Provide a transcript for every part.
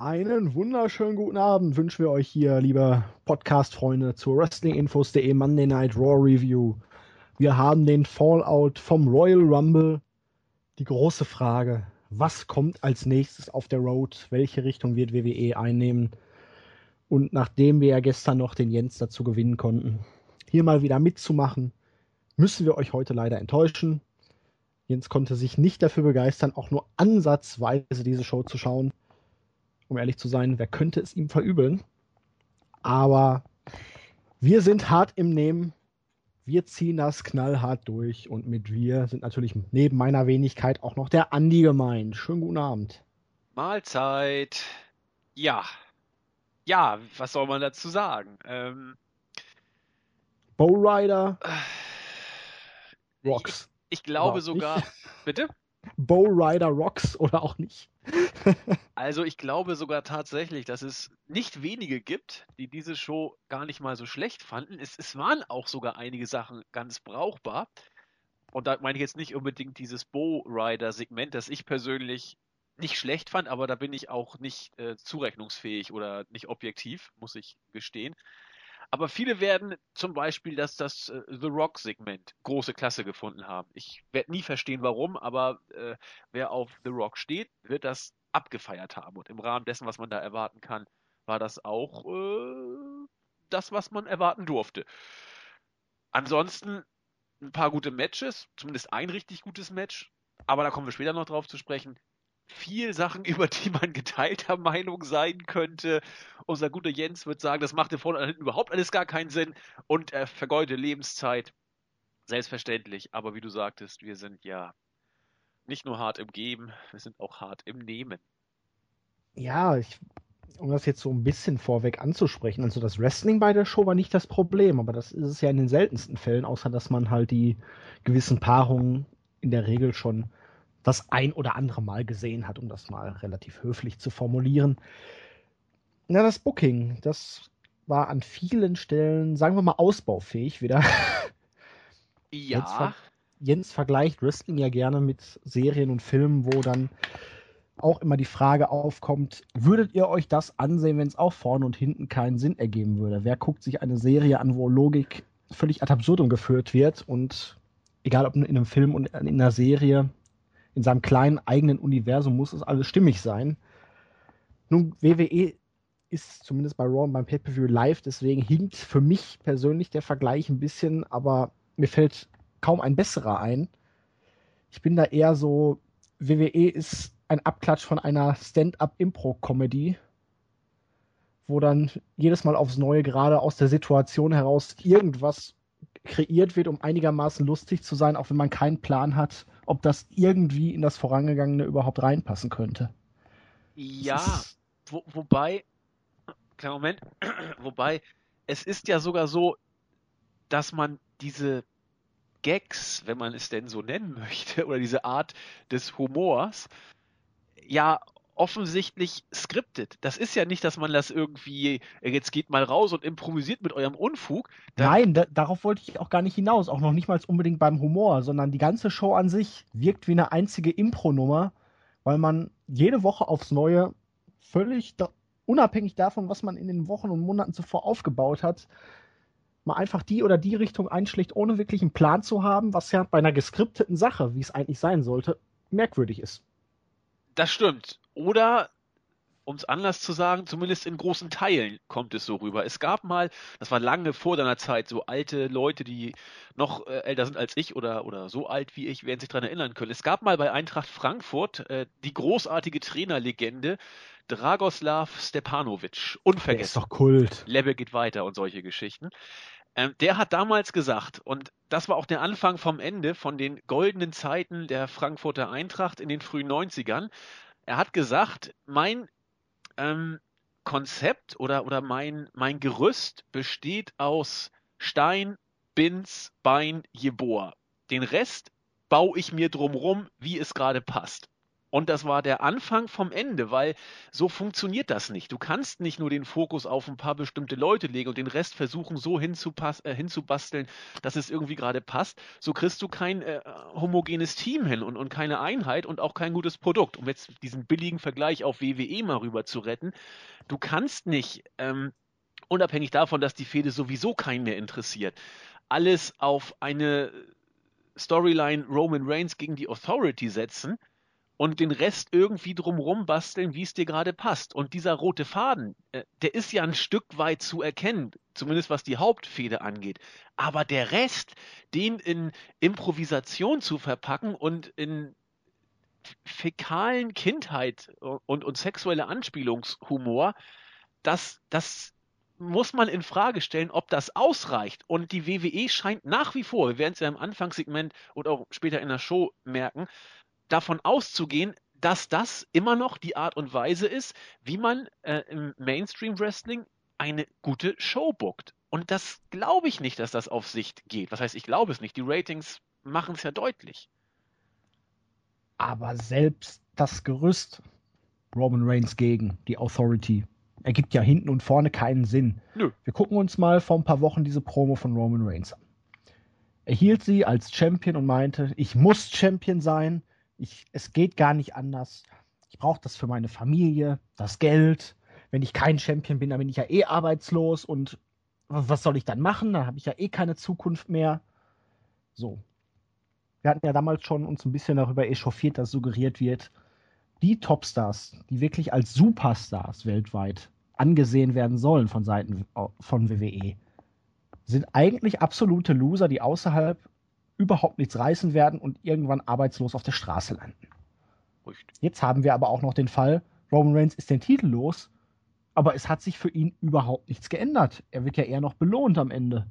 Einen wunderschönen guten Abend wünschen wir euch hier, liebe Podcast-Freunde, zur WrestlingInfos.de Monday Night Raw Review. Wir haben den Fallout vom Royal Rumble. Die große Frage, was kommt als nächstes auf der Road? Welche Richtung wird WWE einnehmen? Und nachdem wir ja gestern noch den Jens dazu gewinnen konnten, hier mal wieder mitzumachen, müssen wir euch heute leider enttäuschen. Jens konnte sich nicht dafür begeistern, auch nur ansatzweise diese Show zu schauen um ehrlich zu sein, wer könnte es ihm verübeln? Aber wir sind hart im Nehmen. Wir ziehen das knallhart durch und mit wir sind natürlich neben meiner Wenigkeit auch noch der Andi gemeint. Schönen guten Abend. Mahlzeit. Ja. Ja, was soll man dazu sagen? Ähm, Bowrider. Rocks. Ich, ich glaube sogar. Nicht? Bitte? Bowrider Rocks oder auch nicht. also ich glaube sogar tatsächlich, dass es nicht wenige gibt, die diese Show gar nicht mal so schlecht fanden. Es, es waren auch sogar einige Sachen ganz brauchbar. Und da meine ich jetzt nicht unbedingt dieses Bowrider-Segment, das ich persönlich nicht schlecht fand, aber da bin ich auch nicht äh, zurechnungsfähig oder nicht objektiv, muss ich gestehen. Aber viele werden zum Beispiel das, das uh, The Rock-Segment große Klasse gefunden haben. Ich werde nie verstehen, warum, aber äh, wer auf The Rock steht, wird das abgefeiert haben. Und im Rahmen dessen, was man da erwarten kann, war das auch äh, das, was man erwarten durfte. Ansonsten ein paar gute Matches, zumindest ein richtig gutes Match, aber da kommen wir später noch drauf zu sprechen viel Sachen, über die man geteilter Meinung sein könnte. Unser guter Jens wird sagen, das macht vorne und hinten überhaupt alles gar keinen Sinn und er vergeudet Lebenszeit. Selbstverständlich, aber wie du sagtest, wir sind ja nicht nur hart im Geben, wir sind auch hart im Nehmen. Ja, ich, um das jetzt so ein bisschen vorweg anzusprechen, also das Wrestling bei der Show war nicht das Problem, aber das ist es ja in den seltensten Fällen, außer dass man halt die gewissen Paarungen in der Regel schon das ein oder andere Mal gesehen hat, um das mal relativ höflich zu formulieren. Na, das Booking, das war an vielen Stellen, sagen wir mal, ausbaufähig wieder. Ja. Jens, ver Jens vergleicht Wrestling ja gerne mit Serien und Filmen, wo dann auch immer die Frage aufkommt, würdet ihr euch das ansehen, wenn es auch vorne und hinten keinen Sinn ergeben würde? Wer guckt sich eine Serie an, wo Logik völlig ad absurdum geführt wird und egal ob in einem Film und in einer Serie, in seinem kleinen eigenen Universum muss es alles stimmig sein. Nun, WWE ist zumindest bei Raw und beim Pay-Per-View live, deswegen hinkt für mich persönlich der Vergleich ein bisschen, aber mir fällt kaum ein besserer ein. Ich bin da eher so, WWE ist ein Abklatsch von einer Stand-up-Impro-Comedy, wo dann jedes Mal aufs Neue gerade aus der Situation heraus irgendwas kreiert wird, um einigermaßen lustig zu sein, auch wenn man keinen Plan hat, ob das irgendwie in das Vorangegangene überhaupt reinpassen könnte. Ja, wo, wobei, kleiner Moment, wobei, es ist ja sogar so, dass man diese Gags, wenn man es denn so nennen möchte, oder diese Art des Humors, ja offensichtlich skriptet. Das ist ja nicht, dass man das irgendwie, äh, jetzt geht mal raus und improvisiert mit eurem Unfug. Da Nein, da, darauf wollte ich auch gar nicht hinaus. Auch noch nicht mal unbedingt beim Humor, sondern die ganze Show an sich wirkt wie eine einzige Impro-Nummer, weil man jede Woche aufs Neue völlig da, unabhängig davon, was man in den Wochen und Monaten zuvor aufgebaut hat, mal einfach die oder die Richtung einschlägt, ohne wirklich einen Plan zu haben, was ja bei einer geskripteten Sache, wie es eigentlich sein sollte, merkwürdig ist. Das stimmt. Oder um es anders zu sagen, zumindest in großen Teilen kommt es so rüber. Es gab mal, das war lange vor deiner Zeit, so alte Leute, die noch äh, älter sind als ich oder, oder so alt wie ich, werden sich daran erinnern können. Es gab mal bei Eintracht Frankfurt äh, die großartige Trainerlegende Dragoslav Stepanovic. Unvergessen. Der ist doch Kult. Level geht weiter und solche Geschichten. Ähm, der hat damals gesagt, und das war auch der Anfang vom Ende von den goldenen Zeiten der Frankfurter Eintracht in den frühen 90ern, er hat gesagt, mein ähm, Konzept oder, oder mein, mein Gerüst besteht aus Stein, Bins, Bein, Jeboa. Den Rest baue ich mir drumrum, wie es gerade passt. Und das war der Anfang vom Ende, weil so funktioniert das nicht. Du kannst nicht nur den Fokus auf ein paar bestimmte Leute legen und den Rest versuchen so äh, hinzubasteln, dass es irgendwie gerade passt. So kriegst du kein äh, homogenes Team hin und, und keine Einheit und auch kein gutes Produkt. Um jetzt diesen billigen Vergleich auf WWE mal rüber zu retten. Du kannst nicht, ähm, unabhängig davon, dass die Fehde sowieso keinen mehr interessiert, alles auf eine Storyline Roman Reigns gegen die Authority setzen und den Rest irgendwie drumrum basteln, wie es dir gerade passt. Und dieser rote Faden, äh, der ist ja ein Stück weit zu erkennen, zumindest was die Hauptfehde angeht. Aber der Rest, den in Improvisation zu verpacken und in fäkalen Kindheit und, und sexuelle Anspielungshumor, das, das muss man in Frage stellen, ob das ausreicht. Und die WWE scheint nach wie vor, wir werden es ja im Anfangssegment und auch später in der Show merken, davon auszugehen, dass das immer noch die Art und Weise ist, wie man äh, im Mainstream Wrestling eine gute Show bookt. Und das glaube ich nicht, dass das auf Sicht geht. Was heißt, ich glaube es nicht. Die Ratings machen es ja deutlich. Aber selbst das Gerüst Roman Reigns gegen die Authority ergibt ja hinten und vorne keinen Sinn. Nö. Wir gucken uns mal vor ein paar Wochen diese Promo von Roman Reigns an. Er hielt sie als Champion und meinte, ich muss Champion sein, ich, es geht gar nicht anders. Ich brauche das für meine Familie, das Geld. Wenn ich kein Champion bin, dann bin ich ja eh arbeitslos und was soll ich dann machen? Dann habe ich ja eh keine Zukunft mehr. So. Wir hatten ja damals schon uns ein bisschen darüber echauffiert, dass suggeriert wird, die Topstars, die wirklich als Superstars weltweit angesehen werden sollen von Seiten von WWE, sind eigentlich absolute Loser, die außerhalb überhaupt nichts reißen werden und irgendwann arbeitslos auf der Straße landen. Richtig. Jetzt haben wir aber auch noch den Fall, Roman Reigns ist den Titel los, aber es hat sich für ihn überhaupt nichts geändert. Er wird ja eher noch belohnt am Ende.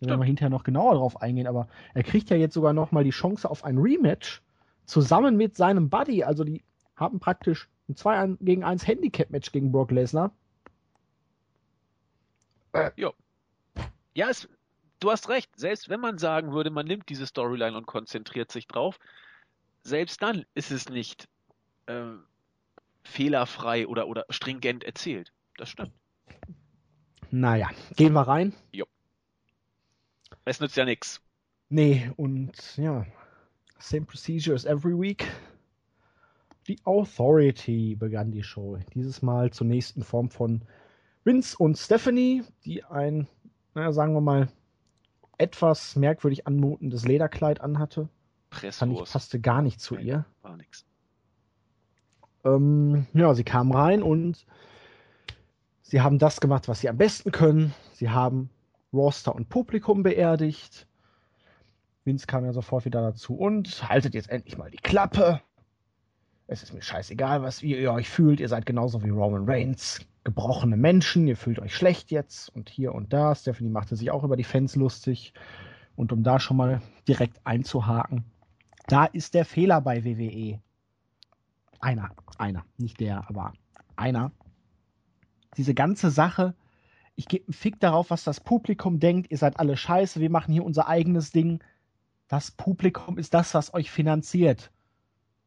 Da werden wir hinterher noch genauer drauf eingehen, aber er kriegt ja jetzt sogar noch mal die Chance auf ein Rematch zusammen mit seinem Buddy. Also die haben praktisch ein 2 gegen 1 Handicap-Match gegen Brock Lesnar. Äh. Ja. Ja, es, du hast recht. Selbst wenn man sagen würde, man nimmt diese Storyline und konzentriert sich drauf, selbst dann ist es nicht äh, fehlerfrei oder, oder stringent erzählt. Das stimmt. Naja, gehen wir rein. Jo. Es nützt ja nichts. Nee, und ja, same procedure as every week. Die Authority begann die Show. Dieses Mal zunächst in Form von Vince und Stephanie, die ein, naja, sagen wir mal, etwas merkwürdig anmutendes Lederkleid anhatte. Presswurst. Fand ich, passte gar nicht zu Nein, ihr. War nix. Ähm, ja, sie kam rein und sie haben das gemacht, was sie am besten können. Sie haben Roster und Publikum beerdigt. Vince kam ja sofort wieder dazu und haltet jetzt endlich mal die Klappe. Es ist mir scheißegal, was wie ihr euch fühlt. Ihr seid genauso wie Roman Reigns gebrochene Menschen, ihr fühlt euch schlecht jetzt und hier und da. Stephanie machte sich auch über die Fans lustig. Und um da schon mal direkt einzuhaken, da ist der Fehler bei WWE. Einer, einer, nicht der, aber einer. Diese ganze Sache, ich gebe einen Fick darauf, was das Publikum denkt, ihr seid alle scheiße, wir machen hier unser eigenes Ding. Das Publikum ist das, was euch finanziert.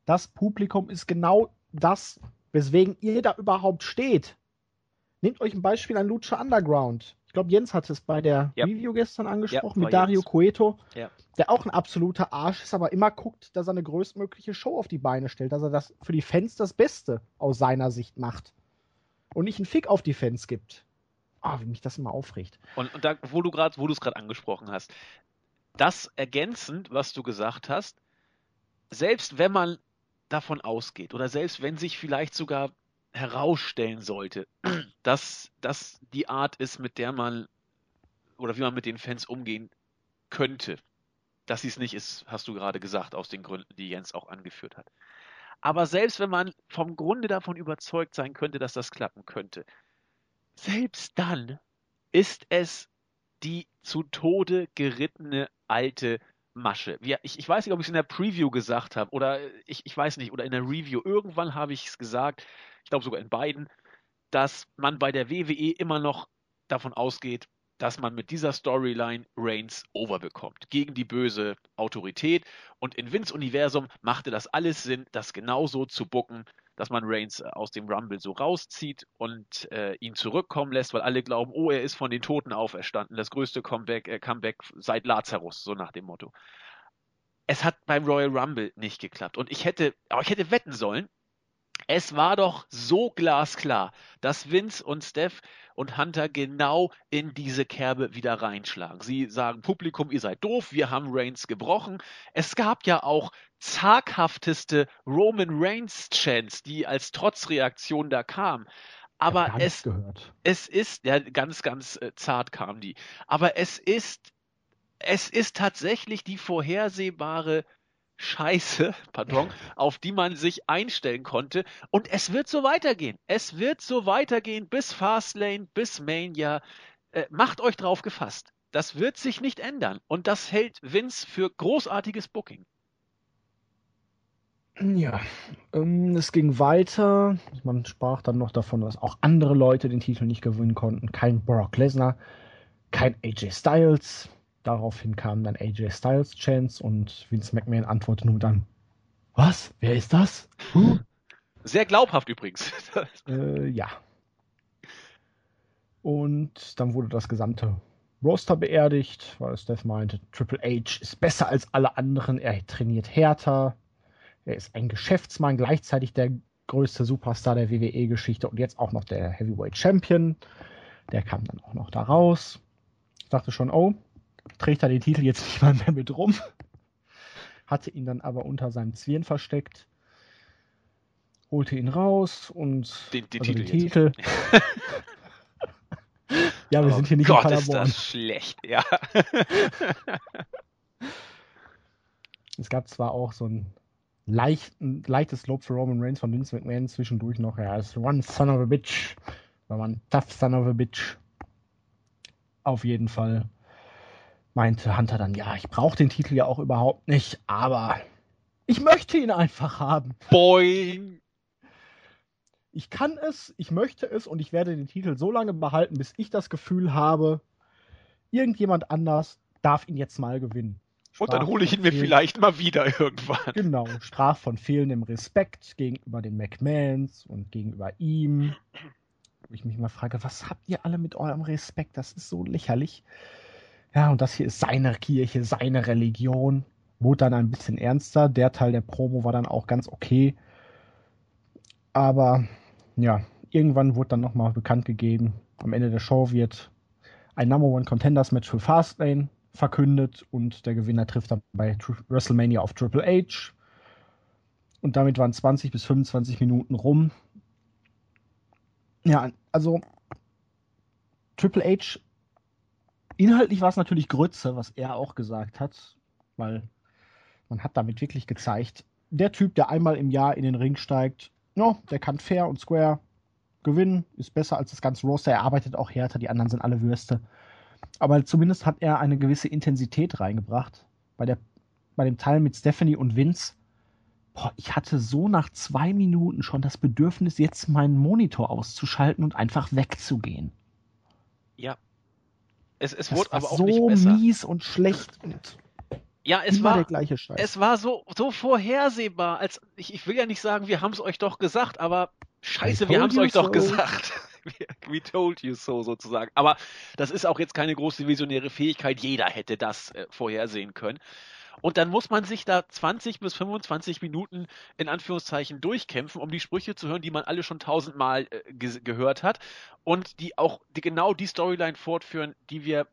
Das Publikum ist genau das, weswegen ihr da überhaupt steht. Nehmt euch ein Beispiel an Lucha Underground. Ich glaube, Jens hat es bei der yep. Review gestern angesprochen yep, mit Dario Jens. Cueto, yep. der auch ein absoluter Arsch ist, aber immer guckt, dass er eine größtmögliche Show auf die Beine stellt, dass er das für die Fans das Beste aus seiner Sicht macht und nicht einen Fick auf die Fans gibt. Ah, oh, wie mich das immer aufregt. Und, und da, wo du gerade, wo du es gerade angesprochen hast, das ergänzend, was du gesagt hast, selbst wenn man davon ausgeht oder selbst wenn sich vielleicht sogar herausstellen sollte, dass das die Art ist, mit der man oder wie man mit den Fans umgehen könnte. Dass sie es nicht ist, hast du gerade gesagt, aus den Gründen, die Jens auch angeführt hat. Aber selbst wenn man vom Grunde davon überzeugt sein könnte, dass das klappen könnte, selbst dann ist es die zu Tode gerittene alte Masche. Wir, ich, ich weiß nicht, ob ich es in der Preview gesagt habe oder ich, ich weiß nicht, oder in der Review. Irgendwann habe ich es gesagt ich glaube sogar in beiden, dass man bei der WWE immer noch davon ausgeht, dass man mit dieser Storyline Reigns overbekommt gegen die böse Autorität. Und in Vince Universum machte das alles Sinn, das genauso zu bucken, dass man Reigns äh, aus dem Rumble so rauszieht und äh, ihn zurückkommen lässt, weil alle glauben, oh, er ist von den Toten auferstanden, das größte Comeback, äh, Comeback seit Lazarus, so nach dem Motto. Es hat beim Royal Rumble nicht geklappt und ich hätte, aber ich hätte wetten sollen, es war doch so glasklar, dass Vince und Steph und Hunter genau in diese Kerbe wieder reinschlagen. Sie sagen, Publikum, ihr seid doof, wir haben Reigns gebrochen. Es gab ja auch zaghafteste Roman Reigns Chants, die als Trotzreaktion da kamen. Aber es, es ist, ja, ganz, ganz äh, zart kam die. Aber es ist, es ist tatsächlich die vorhersehbare Scheiße, pardon, auf die man sich einstellen konnte. Und es wird so weitergehen. Es wird so weitergehen bis Fastlane, bis Mania. Äh, macht euch drauf gefasst. Das wird sich nicht ändern. Und das hält Vince für großartiges Booking. Ja, ähm, es ging weiter. Man sprach dann noch davon, dass auch andere Leute den Titel nicht gewinnen konnten. Kein Brock Lesnar, kein AJ Styles. Daraufhin kam dann AJ Styles Chance und Vince McMahon antwortete nur dann: Was? Wer ist das? Huh? Sehr glaubhaft übrigens. äh, ja. Und dann wurde das gesamte Roster beerdigt, weil Steph meinte, Triple H ist besser als alle anderen, er trainiert härter, er ist ein Geschäftsmann, gleichzeitig der größte Superstar der WWE-Geschichte und jetzt auch noch der Heavyweight Champion. Der kam dann auch noch da raus. Ich dachte schon, oh, trägt er den Titel jetzt nicht mal mehr mit rum. Hatte ihn dann aber unter seinem Zwirn versteckt. Holte ihn raus und den, den also Titel. Den Titel. ja, wir oh sind hier nicht Gott, in Paderborn. Ist das schlecht, ja. es gab zwar auch so ein leichten, leichtes Lob für Roman Reigns von Vince McMahon zwischendurch noch. Ja, ist one son of a bitch. War one tough son of a bitch. Auf jeden Fall meinte Hunter dann, ja, ich brauche den Titel ja auch überhaupt nicht, aber ich möchte ihn einfach haben. Boing! Ich kann es, ich möchte es und ich werde den Titel so lange behalten, bis ich das Gefühl habe, irgendjemand anders darf ihn jetzt mal gewinnen. Und dann hole ich ihn mir vielleicht mal wieder irgendwann. Genau, sprach von fehlendem Respekt gegenüber den McMahons und gegenüber ihm. Wo ich mich mal frage, was habt ihr alle mit eurem Respekt? Das ist so lächerlich. Ja, und das hier ist seine Kirche, seine Religion. Wurde dann ein bisschen ernster. Der Teil der Promo war dann auch ganz okay. Aber ja, irgendwann wurde dann nochmal bekannt gegeben, am Ende der Show wird ein Number One Contenders Match für Fastlane verkündet und der Gewinner trifft dann bei WrestleMania auf Triple H. Und damit waren 20 bis 25 Minuten rum. Ja, also Triple H Inhaltlich war es natürlich Grütze, was er auch gesagt hat, weil man hat damit wirklich gezeigt, der Typ, der einmal im Jahr in den Ring steigt, no, der kann fair und square gewinnen, ist besser als das ganze Roster, er arbeitet auch härter, die anderen sind alle Würste. Aber zumindest hat er eine gewisse Intensität reingebracht. Bei, der, bei dem Teil mit Stephanie und Vince, boah, ich hatte so nach zwei Minuten schon das Bedürfnis, jetzt meinen Monitor auszuschalten und einfach wegzugehen. Ja, es, es das wurde aber auch so nicht besser. mies und schlecht und ja, es war der gleiche Scheiß. es war so so vorhersehbar, als ich, ich will ja nicht sagen, wir haben es euch doch gesagt, aber scheiße, wir haben es euch doch so. gesagt. We told you so sozusagen. Aber das ist auch jetzt keine große visionäre Fähigkeit. Jeder hätte das äh, vorhersehen können. Und dann muss man sich da 20 bis 25 Minuten in Anführungszeichen durchkämpfen, um die Sprüche zu hören, die man alle schon tausendmal äh, ge gehört hat und die auch die genau die Storyline fortführen, die wir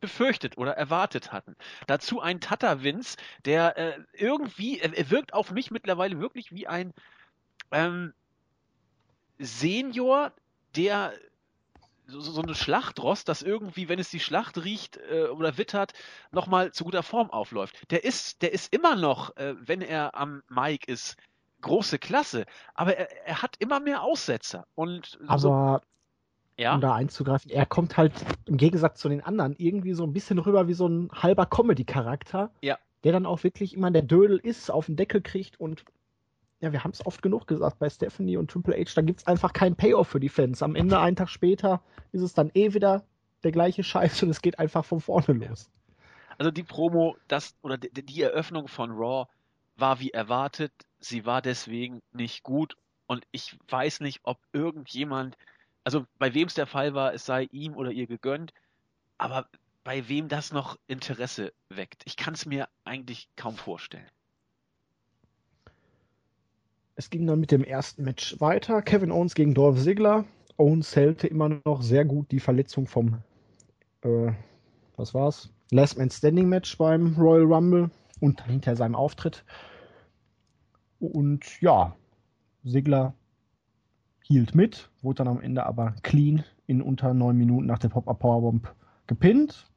befürchtet oder erwartet hatten. Dazu ein Vince, der äh, irgendwie, er wirkt auf mich mittlerweile wirklich wie ein ähm, Senior, der so, so eine Schlachtrost, das irgendwie, wenn es die Schlacht riecht äh, oder wittert, nochmal zu guter Form aufläuft. Der ist, der ist immer noch, äh, wenn er am Mike ist, große Klasse, aber er, er hat immer mehr Aussetzer. Und Aber so, ja, um da einzugreifen, er kommt halt im Gegensatz zu den anderen irgendwie so ein bisschen rüber wie so ein halber Comedy-Charakter, Ja. der dann auch wirklich immer der Dödel ist, auf den Deckel kriegt und ja, wir haben es oft genug gesagt bei Stephanie und Triple H, da gibt es einfach keinen Payoff für die Fans. Am Ende, einen Tag später, ist es dann eh wieder der gleiche Scheiß und es geht einfach von vorne los. Also die Promo, das oder die, die Eröffnung von Raw war wie erwartet. Sie war deswegen nicht gut und ich weiß nicht, ob irgendjemand, also bei wem es der Fall war, es sei ihm oder ihr gegönnt, aber bei wem das noch Interesse weckt. Ich kann es mir eigentlich kaum vorstellen. Es ging dann mit dem ersten Match weiter. Kevin Owens gegen Dolph Ziggler. Owens hält immer noch sehr gut die Verletzung vom, äh, was war's? Last Man Standing Match beim Royal Rumble und hinter seinem Auftritt. Und ja, Sigler hielt mit, wurde dann am Ende aber clean in unter neun Minuten nach der Pop-Up Powerbomb gepinnt.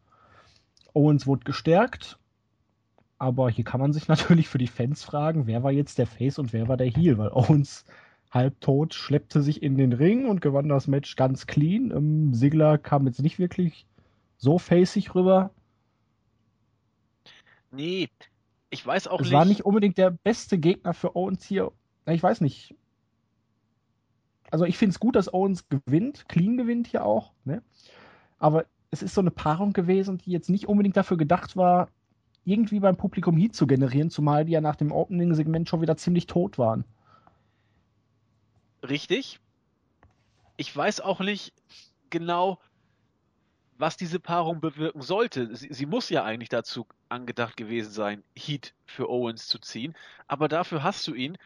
Owens wurde gestärkt aber hier kann man sich natürlich für die Fans fragen, wer war jetzt der Face und wer war der Heel, weil Owens halbtot schleppte sich in den Ring und gewann das Match ganz clean. Ähm, Sigler kam jetzt nicht wirklich so facig rüber. Nee, ich weiß auch es nicht. Es war nicht unbedingt der beste Gegner für Owens hier. Ich weiß nicht. Also ich finde es gut, dass Owens gewinnt, clean gewinnt hier auch. Ne? Aber es ist so eine Paarung gewesen, die jetzt nicht unbedingt dafür gedacht war, irgendwie beim Publikum Heat zu generieren, zumal die ja nach dem Opening-Segment schon wieder ziemlich tot waren. Richtig. Ich weiß auch nicht genau, was diese Paarung bewirken sollte. Sie, sie, muss ja eigentlich dazu angedacht gewesen sein, Heat für Owens zu ziehen. Aber dafür hast du ihn,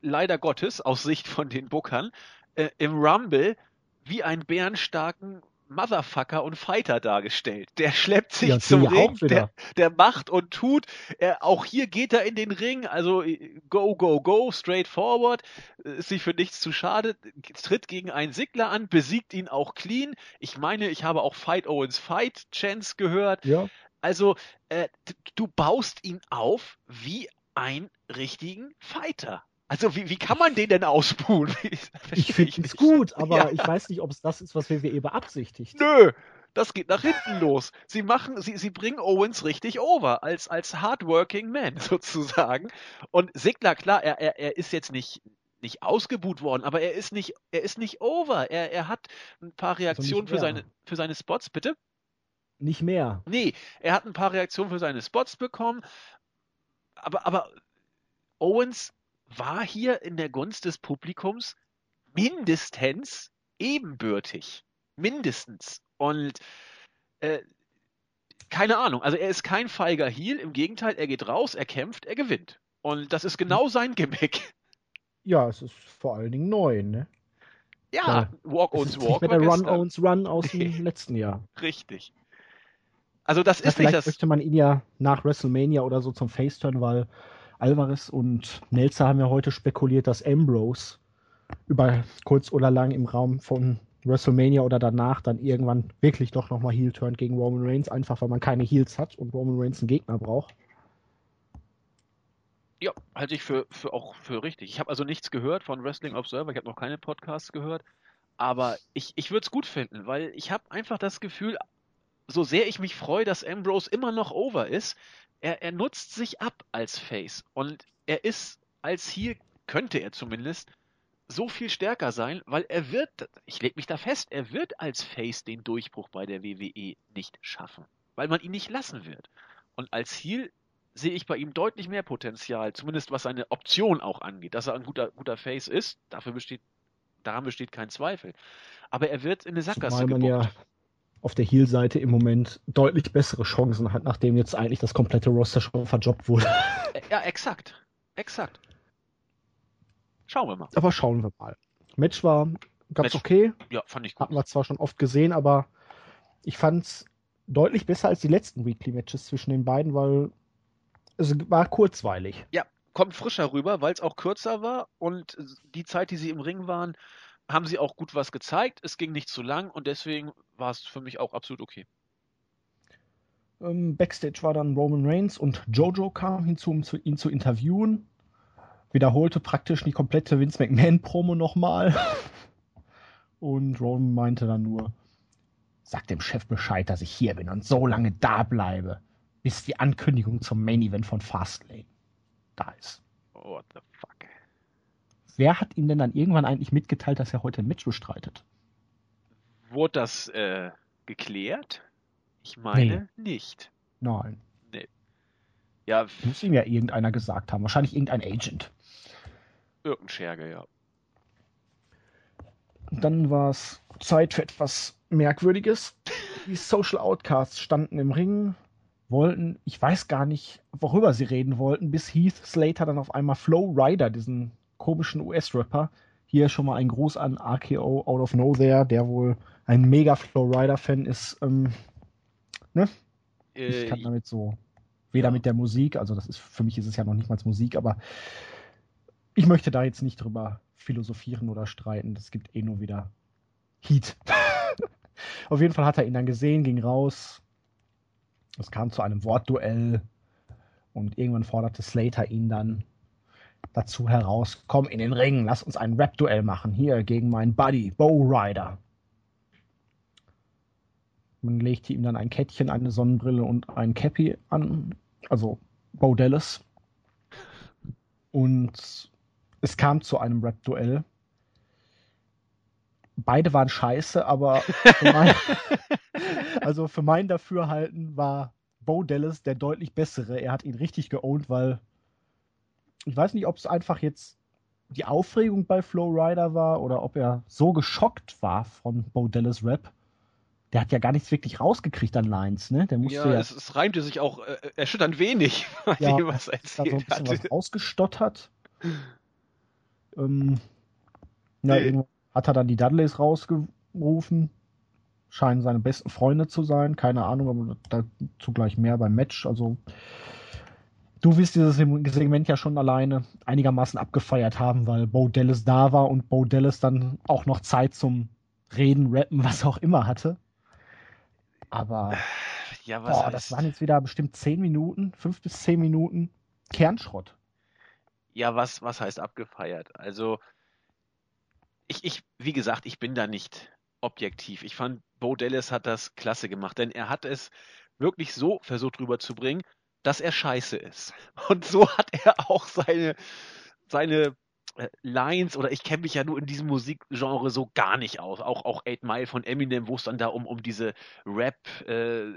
leider Gottes, aus Sicht von den Bookern, äh, im Rumble wie einen bärenstarken Motherfucker und Fighter dargestellt. Der schleppt sich ja, zum Ring, der, der, macht und tut. Er, auch hier geht er in den Ring, also äh, go, go, go, straight forward, äh, ist sich für nichts zu schade, tritt gegen einen Sigler an, besiegt ihn auch clean. Ich meine, ich habe auch Fight Owens Fight Chance gehört. Ja. Also, äh, du baust ihn auf wie einen richtigen Fighter. Also wie, wie kann man den denn ausbuhen? ich finde es gut, aber ja. ich weiß nicht, ob es das ist, was WWE beabsichtigt. Nö, das geht nach hinten los. Sie machen, sie, sie bringen Owens richtig over als, als hardworking man sozusagen. Und Sigler, klar, er, er, er ist jetzt nicht, nicht ausgebuht worden, aber er ist nicht, er ist nicht over. Er, er hat ein paar also Reaktionen also für seine, für seine Spots, bitte? Nicht mehr. Nee, er hat ein paar Reaktionen für seine Spots bekommen, aber, aber Owens war hier in der Gunst des Publikums mindestens ebenbürtig. Mindestens. Und äh, keine Ahnung, also er ist kein feiger Heel, im Gegenteil, er geht raus, er kämpft, er gewinnt. Und das ist genau sein Gimmick. Ja, es ist vor allen Dingen neu, ne? Ja, ja Walk Owns Walk. Nicht mehr der Run Owns Run aus dem letzten Jahr. Richtig. Also das ja, ist vielleicht nicht das. möchte man ihn ja nach WrestleMania oder so zum Face-Turn, weil Alvarez und Nelzer haben ja heute spekuliert, dass Ambrose über kurz oder lang im Raum von WrestleMania oder danach dann irgendwann wirklich doch nochmal Heel turnt gegen Roman Reigns, einfach weil man keine Heels hat und Roman Reigns einen Gegner braucht. Ja, halte ich für, für auch für richtig. Ich habe also nichts gehört von Wrestling Observer, ich habe noch keine Podcasts gehört, aber ich, ich würde es gut finden, weil ich habe einfach das Gefühl, so sehr ich mich freue, dass Ambrose immer noch over ist, er, er nutzt sich ab als Face und er ist als Heel, könnte er zumindest, so viel stärker sein, weil er wird, ich lege mich da fest, er wird als Face den Durchbruch bei der WWE nicht schaffen, weil man ihn nicht lassen wird. Und als Heel sehe ich bei ihm deutlich mehr Potenzial, zumindest was seine Option auch angeht, dass er ein guter, guter Face ist, dafür besteht, daran besteht kein Zweifel. Aber er wird in eine Sackgasse gebucht. Ja auf der Heel-Seite im Moment deutlich bessere Chancen hat, nachdem jetzt eigentlich das komplette Roster schon verjobbt wurde. Ja, exakt. Exakt. Schauen wir mal. Aber schauen wir mal. Match war ganz Match, okay. Ja, fand ich gut. Hatten wir zwar schon oft gesehen, aber ich fand es deutlich besser als die letzten Weekly-Matches zwischen den beiden, weil es war kurzweilig. Ja, kommt frischer rüber, weil es auch kürzer war und die Zeit, die sie im Ring waren, haben sie auch gut was gezeigt. Es ging nicht zu lang und deswegen war es für mich auch absolut okay. Ähm, Backstage war dann Roman Reigns und Jojo kam hinzu, um zu, ihn zu interviewen. Wiederholte praktisch die komplette Vince McMahon-Promo nochmal. und Roman meinte dann nur, sag dem Chef Bescheid, dass ich hier bin und so lange da bleibe, bis die Ankündigung zum Main Event von Fastlane da ist. What the fuck? Wer hat ihm denn dann irgendwann eigentlich mitgeteilt, dass er heute ein Match bestreitet? Wurde das äh, geklärt? Ich meine nee. nicht. Nein. Nee. Ja. Muss ihm ja irgendeiner gesagt haben. Wahrscheinlich irgendein Agent. Irgendein Scherge, ja. Dann war es Zeit für etwas Merkwürdiges. Die Social Outcasts standen im Ring, wollten, ich weiß gar nicht, worüber sie reden wollten, bis Heath Slater dann auf einmal Flow Rider, diesen komischen US-Rapper, hier schon mal ein Gruß an RKO Out of Nowhere, der wohl ein mega Flow Rider-Fan ist. Ähm, ne? Äh, ich kann damit so, weder ja. mit der Musik, also das ist, für mich ist es ja noch nicht mal Musik, aber ich möchte da jetzt nicht drüber philosophieren oder streiten. Das gibt eh nur wieder Heat. Auf jeden Fall hat er ihn dann gesehen, ging raus. Es kam zu einem Wortduell und irgendwann forderte Slater ihn dann dazu heraus, komm in den Ring, lass uns ein Rap-Duell machen, hier gegen meinen Buddy, Bow Rider. Man legte ihm dann ein Kettchen, eine Sonnenbrille und ein Cappy an, also Bo Dallas. Und es kam zu einem Rap-Duell. Beide waren scheiße, aber für mein, also für mein Dafürhalten war Bo Dallas der deutlich bessere. Er hat ihn richtig geowned, weil ich weiß nicht, ob es einfach jetzt die Aufregung bei Flow Rider war oder ob er so geschockt war von Bo Dallas Rap. Der hat ja gar nichts wirklich rausgekriegt an Lines, ne? Der musste ja, ja es, es, reimte sich auch äh, erschütternd wenig, ja, dem, was er erzählt so ein bisschen hatte. was ausgestottert. Ähm, ja, nee. hat er dann die Dudleys rausgerufen. Scheinen seine besten Freunde zu sein. Keine Ahnung, aber dazu gleich mehr beim Match. Also du wirst dieses Segment ja schon alleine einigermaßen abgefeiert haben, weil Bo Dallas da war und Bo Dallas dann auch noch Zeit zum Reden, Rappen, was auch immer hatte. Aber ja, boah, das waren jetzt wieder bestimmt zehn Minuten, fünf bis zehn Minuten Kernschrott. Ja, was, was heißt abgefeiert? Also, ich, ich, wie gesagt, ich bin da nicht objektiv. Ich fand, Bo Dallas hat das klasse gemacht, denn er hat es wirklich so versucht rüberzubringen, dass er scheiße ist. Und so hat er auch seine, seine äh, Lines oder ich kenne mich ja nur in diesem Musikgenre so gar nicht aus. Auch, auch Eight Mile von Eminem, wo es dann da um, um diese Rap äh,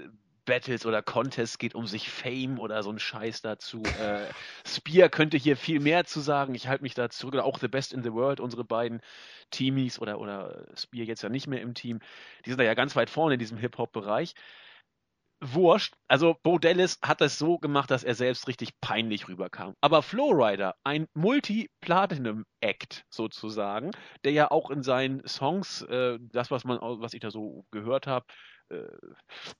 Battles oder Contests geht um sich Fame oder so ein Scheiß dazu. Äh, Spear könnte hier viel mehr zu sagen. Ich halte mich da zurück. Oder auch The Best in the World, unsere beiden Teamies oder, oder Spear jetzt ja nicht mehr im Team. Die sind da ja ganz weit vorne in diesem Hip-Hop-Bereich wurscht. Also Bo Dallas hat das so gemacht, dass er selbst richtig peinlich rüberkam. Aber Flowrider, ein Multi-Platinum-Act sozusagen, der ja auch in seinen Songs, äh, das, was man, was ich da so gehört habe, äh,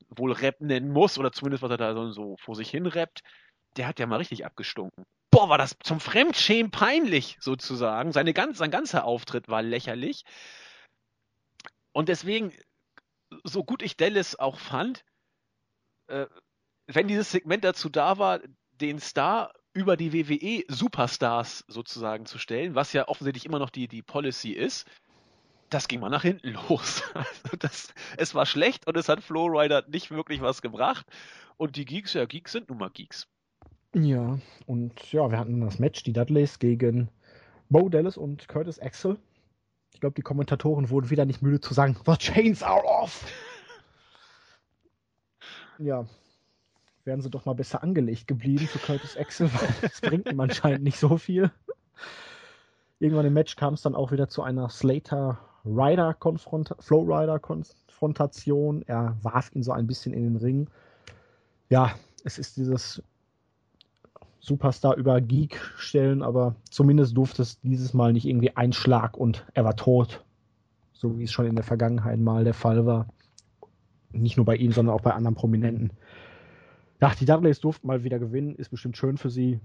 wohl Rap nennen muss, oder zumindest was er da so, vor sich hin rappt, der hat ja mal richtig abgestunken. Boah, war das zum Fremdschämen peinlich, sozusagen. Seine ganz, sein ganzer Auftritt war lächerlich. Und deswegen, so gut ich Dallas auch fand, äh, wenn dieses Segment dazu da war, den Star über die WWE Superstars sozusagen zu stellen, was ja offensichtlich immer noch die, die Policy ist, das ging mal nach hinten los. Also das, es war schlecht und es hat Flowrider nicht wirklich was gebracht. Und die Geeks, ja, Geeks sind nun mal Geeks. Ja, und ja, wir hatten das Match, die Dudleys gegen Bo Dallas und Curtis Axel. Ich glaube, die Kommentatoren wurden wieder nicht müde zu sagen, The chains are off! Ja, wären sie doch mal besser angelegt geblieben für Curtis Axel, weil das bringt ihm anscheinend nicht so viel. Irgendwann im Match kam es dann auch wieder zu einer Slater Rider Konfrontation, Flow Rider Konfrontation. Er warf ihn so ein bisschen in den Ring. Ja, es ist dieses Superstar über Geek stellen, aber zumindest durfte es dieses Mal nicht irgendwie ein Schlag und er war tot. So wie es schon in der Vergangenheit mal der Fall war. Nicht nur bei ihm, sondern auch bei anderen Prominenten. Ja, die Dudleys durften mal wieder gewinnen, ist bestimmt schön für sie.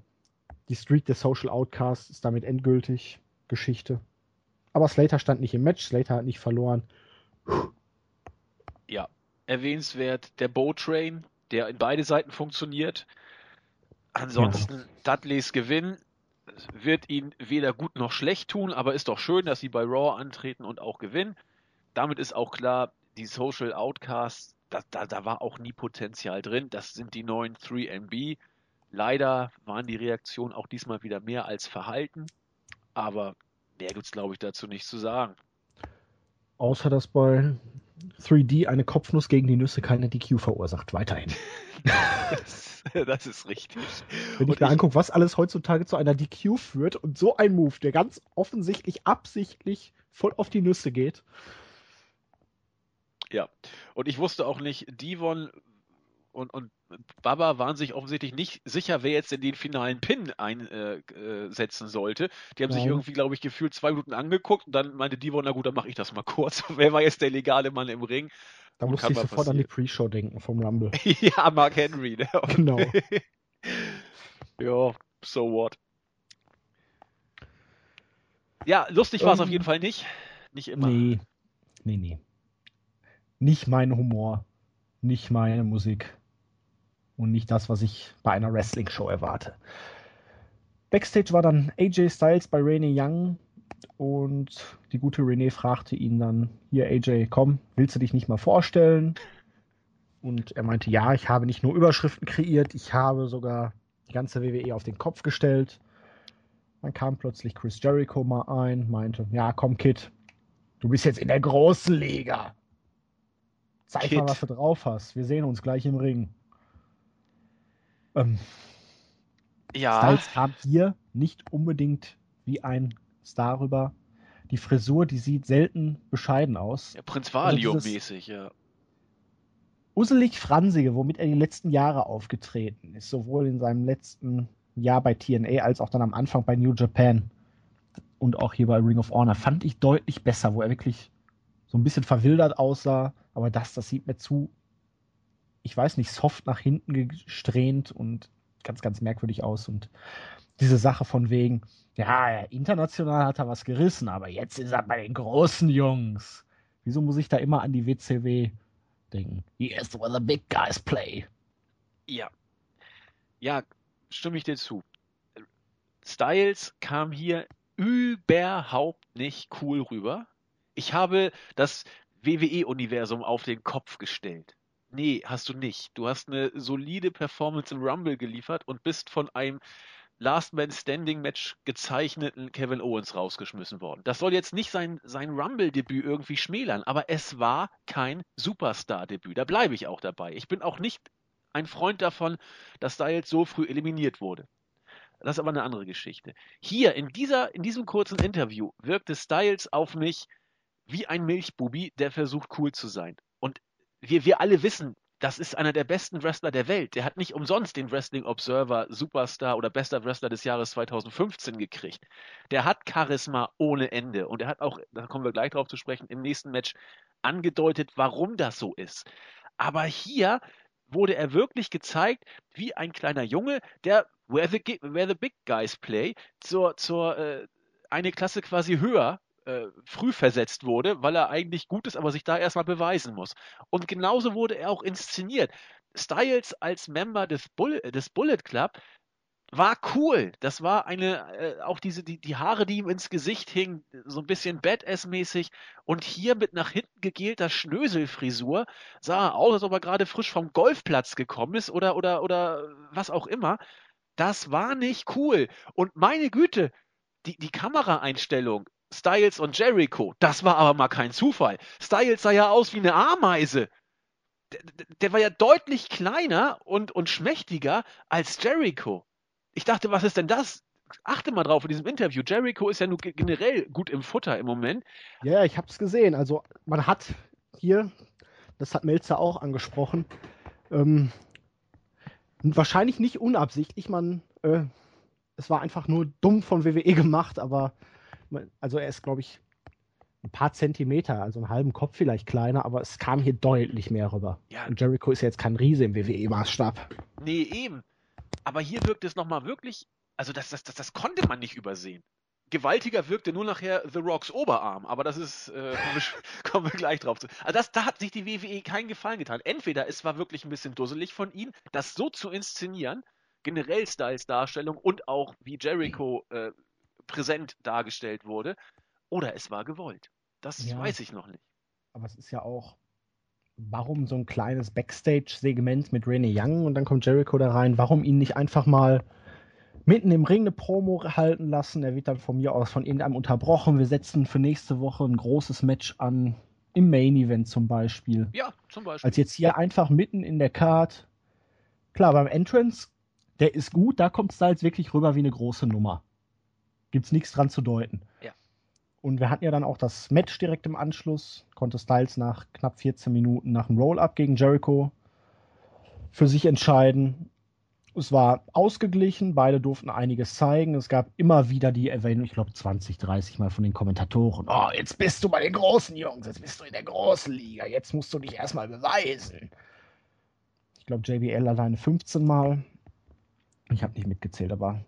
Die Streak der Social Outcasts ist damit endgültig Geschichte. Aber Slater stand nicht im Match, Slater hat nicht verloren. Ja, erwähnenswert der Bow Train, der in beide Seiten funktioniert. Ansonsten ja. Dudleys Gewinn wird ihn weder gut noch schlecht tun, aber ist doch schön, dass sie bei Raw antreten und auch gewinnen. Damit ist auch klar, die Social Outcasts, da, da, da war auch nie Potenzial drin. Das sind die neuen 3MB. Leider waren die Reaktionen auch diesmal wieder mehr als verhalten. Aber mehr gibt es, glaube ich, dazu nicht zu sagen. Außer dass bei 3D eine Kopfnuss gegen die Nüsse keine DQ verursacht. Weiterhin. das, das ist richtig. Wenn ich Und mir ich- angucke, was alles heutzutage zu einer DQ führt und so ein Move, der ganz offensichtlich absichtlich voll auf die Nüsse geht. Ja. Und ich wusste auch nicht, Devon und, und Baba waren sich offensichtlich nicht sicher, wer jetzt in den finalen Pin einsetzen äh, setzen sollte. Die haben sich Nein. irgendwie, glaube ich, gefühlt zwei Minuten angeguckt und dann meinte Devon, na gut, dann mache ich das mal kurz. wer war jetzt der legale Mann im Ring? Da musste ich sofort an die Pre-Show denken vom Rumble. ja, Mark Henry. Ne? Genau. ja, so what. Ja, lustig war es Ähm, auf jeden Fall nicht. Nicht immer. Nee, nee, nee. Nicht mein Humor, nicht meine Musik und nicht das, was ich bei einer Wrestling-Show erwarte. Backstage war dann AJ Styles bei Renee Young und die gute Renee fragte ihn dann, hier AJ, komm, willst du dich nicht mal vorstellen? Und er meinte, ja, ich habe nicht nur Überschriften kreiert, ich habe sogar die ganze WWE auf den Kopf gestellt. Dann kam plötzlich Chris Jericho mal ein, meinte, ja, komm Kid, du bist jetzt in der großen Liga. Zeig Kid. mal, was du drauf hast. Wir sehen uns gleich im Ring. Ähm, Ja, Styles kam hier nicht unbedingt wie ein Star rüber. Die Frisur, die sieht selten bescheiden aus. ja Prinz Also dieses- Valium-mäßig, ja. Uselig Fransige, womit er die letzten Jahre aufgetreten ist, sowohl in seinem letzten Jahr bei TNA als auch dann am Anfang bei New Japan und auch hier bei Ring of Honor, fand ich deutlich besser, wo er wirklich so ein bisschen verwildert aussah. Aber das, das sieht mir zu, ich weiß nicht, soft nach hinten gesträhnt und ganz, ganz merkwürdig aus. Und diese Sache von wegen, ja, international hat er was gerissen, aber jetzt ist er bei den großen Jungs. Wieso muss ich da immer an die WCW denken? Here's where the big guys play. Ja. Ja, stimme ich dir zu. Styles kam hier überhaupt nicht cool rüber. Ich habe das WWE-Universum auf den Kopf gestellt. Nee, hast du nicht. Du hast eine solide Performance im Rumble geliefert und bist von einem Last Man Standing Match gezeichneten Kevin Owens rausgeschmissen worden. Das soll jetzt nicht sein, sein Rumble-Debüt irgendwie schmälern, aber es war kein Superstar-Debüt. Da bleibe ich auch dabei. Ich bin auch nicht ein Freund davon, dass Styles so früh eliminiert wurde. Das ist aber eine andere Geschichte. Hier in, dieser, in diesem kurzen Interview wirkte Styles auf mich wie ein Milchbubi, der versucht cool zu sein. Und wir, wir alle wissen, das ist einer der besten Wrestler der Welt. Der hat nicht umsonst den Wrestling Observer Superstar oder bester Wrestler des Jahres 2015 gekriegt. Der hat Charisma ohne Ende. Und er hat auch, da kommen wir gleich drauf zu sprechen, im nächsten Match angedeutet, warum das so ist. Aber hier wurde er wirklich gezeigt, wie ein kleiner Junge, der Where the, where the Big Guys Play zur, zur äh, eine Klasse quasi höher äh, früh versetzt wurde, weil er eigentlich gut ist, aber sich da erstmal beweisen muss. Und genauso wurde er auch inszeniert. Styles als Member des, Bull des Bullet Club war cool. Das war eine, äh, auch diese, die, die Haare, die ihm ins Gesicht hingen, so ein bisschen Badass-mäßig. Und hier mit nach hinten gegelter Schnöselfrisur sah er aus, als ob er gerade frisch vom Golfplatz gekommen ist oder, oder, oder was auch immer. Das war nicht cool. Und meine Güte, die, die Kameraeinstellung, Styles und Jericho, das war aber mal kein Zufall. Styles sah ja aus wie eine Ameise. Der, der- war ja deutlich kleiner und, und schmächtiger als Jericho. Ich dachte, was ist denn das? Achte mal drauf in diesem Interview. Jericho ist ja ge- generell gut im Futter im Moment. Ja, ich habe es gesehen. Also man hat hier, das hat Melzer auch angesprochen, ähm, wahrscheinlich nicht unabsichtlich. Man, äh, es war einfach nur dumm von WWE gemacht, aber also er ist, glaube ich, ein paar Zentimeter, also einen halben Kopf vielleicht kleiner, aber es kam hier deutlich mehr rüber. Ja. Und Jericho ist ja jetzt kein Riese im WWE-Maßstab. Nee, eben. Aber hier wirkt es nochmal wirklich, also das, das, das, das konnte man nicht übersehen. Gewaltiger wirkte nur nachher The Rocks Oberarm, aber das ist, äh, kommen, wir, gleich drauf zu. Also das, da hat sich die WWE keinen Gefallen getan. Entweder es war wirklich ein bisschen dusselig von ihnen, das so zu inszenieren, generell Styles Darstellung und auch wie Jericho äh, präsent dargestellt wurde, oder es war gewollt. Das Ja. weiß ich noch nicht. Aber es ist ja auch, warum so ein kleines Backstage-Segment mit Renee Young und dann kommt Jericho da rein, warum ihn nicht einfach mal mitten im Ring eine Promo halten lassen? Er wird dann von mir aus von irgendeinem unterbrochen. Wir setzen für nächste Woche ein großes Match an. im Main Event zum Beispiel. Ja, zum Beispiel. Als jetzt hier einfach mitten in der Card. Klar, beim Entrance, der ist gut, da kommt Styles wirklich rüber wie eine große Nummer. Gibt's nichts dran zu deuten. Ja. Und wir hatten ja dann auch das Match direkt im Anschluss. Konnte Styles nach knapp 14 Minuten nach einem Roll-Up gegen Jericho für sich entscheiden. Es war ausgeglichen, beide durften einiges zeigen. Es gab immer wieder die Erwähnung, ich glaube 20, 30 Mal von den Kommentatoren. Oh, jetzt bist du bei den großen Jungs, jetzt bist du in der großen Liga, jetzt musst du dich erstmal beweisen. Ich glaube JBL alleine 15 Mal. Ich habe nicht mitgezählt, aber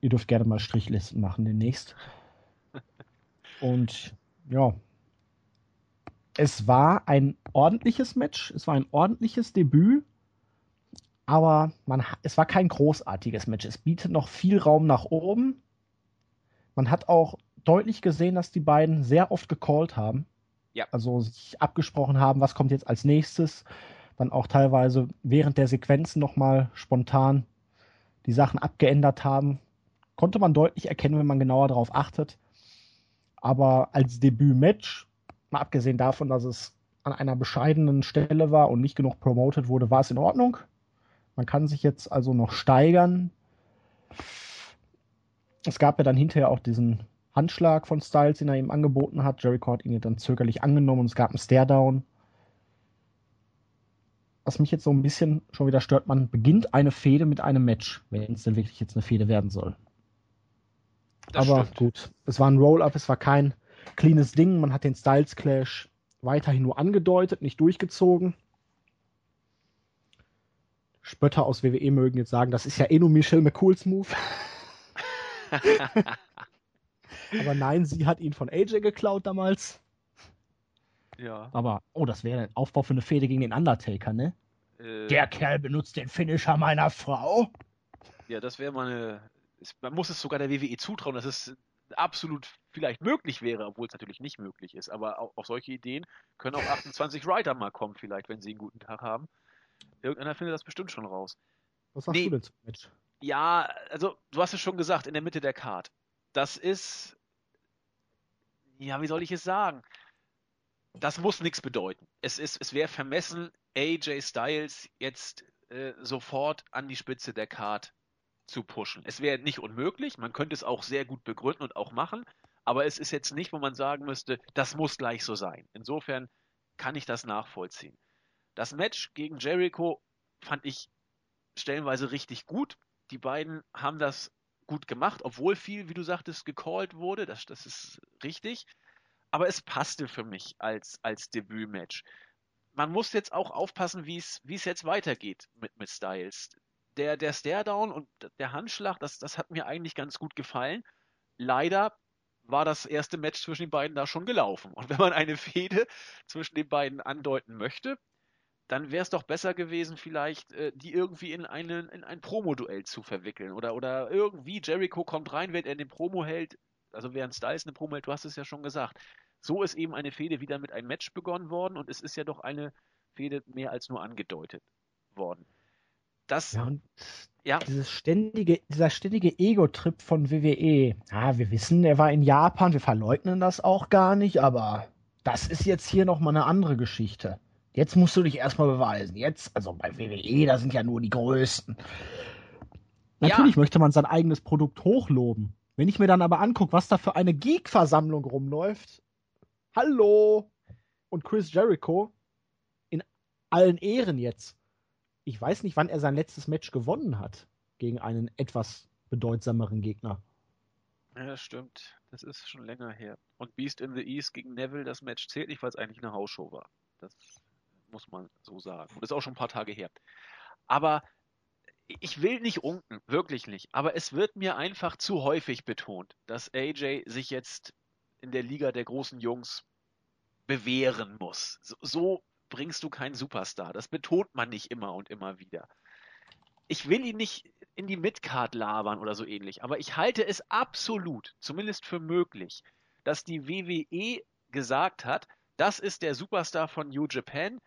ihr dürft gerne mal Strichlisten machen demnächst. Und ja, es war ein ordentliches Match, es war ein ordentliches Debüt aber man, es war kein großartiges Match. Es bietet noch viel Raum nach oben. Man hat auch deutlich gesehen, dass die beiden sehr oft gecallt haben. Ja. Also sich abgesprochen haben, was kommt jetzt als nächstes. Dann auch teilweise während der Sequenzen nochmal spontan die Sachen abgeändert haben. Konnte man deutlich erkennen, wenn man genauer darauf achtet. Aber als Debütmatch, mal abgesehen davon, dass es an einer bescheidenen Stelle war und nicht genug promoted wurde, war es in Ordnung. Man kann sich jetzt also noch steigern. Es gab ja dann hinterher auch diesen Handschlag von Styles, den er ihm angeboten hat. Jericho hat ihn dann zögerlich angenommen und es gab einen Stare-Down. Was mich jetzt so ein bisschen schon wieder stört, man beginnt eine Fehde mit einem Match, wenn es denn wirklich jetzt eine Fehde werden soll. Das Aber stimmt. gut, es war ein Roll-Up, es war kein cleanes Ding. Man hat den Styles Clash weiterhin nur angedeutet, nicht durchgezogen. Spötter aus WWE mögen jetzt sagen, das ist ja eh nur Michelle McCools Move. Aber nein, sie hat ihn von AJ geklaut damals. Ja. Aber, oh, das wäre ein Aufbau für eine Fehde gegen den Undertaker, ne? Äh, Der Kerl benutzt den Finisher meiner Frau. Ja, das wäre mal eine. Man muss es sogar der WWE zutrauen, dass es absolut vielleicht möglich wäre, obwohl es natürlich nicht möglich ist. Aber auch, auf solche Ideen können auch 28 Writer mal kommen, vielleicht, wenn sie einen guten Tag haben. Irgendeiner findet das bestimmt schon raus. Was sagst nee, du denn zum Match? Ja, also du hast es schon gesagt, in der Mitte der Card. Das ist, ja, wie soll ich es sagen? Das muss nichts bedeuten. Es, ist, es wäre vermessen, AJ Styles jetzt äh, sofort an die Spitze der Card zu pushen. Es wäre nicht unmöglich, man könnte es auch sehr gut begründen und auch machen, aber es ist jetzt nicht, wo man sagen müsste, das muss gleich so sein. Insofern kann ich das nachvollziehen. Das Match gegen Jericho fand ich stellenweise richtig gut. Die beiden haben das gut gemacht, obwohl viel, wie du sagtest, gecallt wurde. Das, das ist richtig. Aber es passte für mich als, als Debütmatch. Man muss jetzt auch aufpassen, wie es jetzt weitergeht mit, mit Styles. Der, der Stare-Down und der Handschlag, das, das hat mir eigentlich ganz gut gefallen. Leider war das erste Match zwischen den beiden da schon gelaufen. Und wenn man eine Fehde zwischen den beiden andeuten möchte, dann wäre es doch besser gewesen, vielleicht äh, die irgendwie in, eine, in ein Promo-Duell zu verwickeln. Oder, oder irgendwie Jericho kommt rein, während er den Promo hält, also während Styles eine Promo hält, du hast es ja schon gesagt. So ist eben eine Fehde wieder mit einem Match begonnen worden und es ist ja doch eine Fehde mehr als nur angedeutet worden. Das, ja, und ja. Dieses ständige, dieser ständige Ego-Trip von WWE. Ja, wir wissen, er war in Japan, wir verleugnen das auch gar nicht, aber das ist jetzt hier nochmal eine andere Geschichte. Jetzt musst du dich erstmal beweisen. Jetzt, also bei WWE, da sind ja nur die Größten. Natürlich ja. möchte man sein eigenes Produkt hochloben. Wenn ich mir dann aber angucke, was da für eine Geek-Versammlung rumläuft. Hallo! Und Chris Jericho in allen Ehren jetzt. Ich weiß nicht, wann er sein letztes Match gewonnen hat gegen einen etwas bedeutsameren Gegner. Ja, das stimmt. Das ist schon länger her. Und Beast in the East gegen Neville, das Match zählt nicht, weil es eigentlich eine Hausshow war. Das muss man so sagen. Und ist auch schon ein paar Tage her. Aber ich will nicht unken, wirklich nicht. Aber es wird mir einfach zu häufig betont, dass AJ sich jetzt in der Liga der großen Jungs bewähren muss. So, so bringst du keinen Superstar. Das betont man nicht immer und immer wieder. Ich will ihn nicht in die Midcard labern oder so ähnlich, aber ich halte es absolut, zumindest für möglich, dass die WWE gesagt hat, das ist der Superstar von New Japan,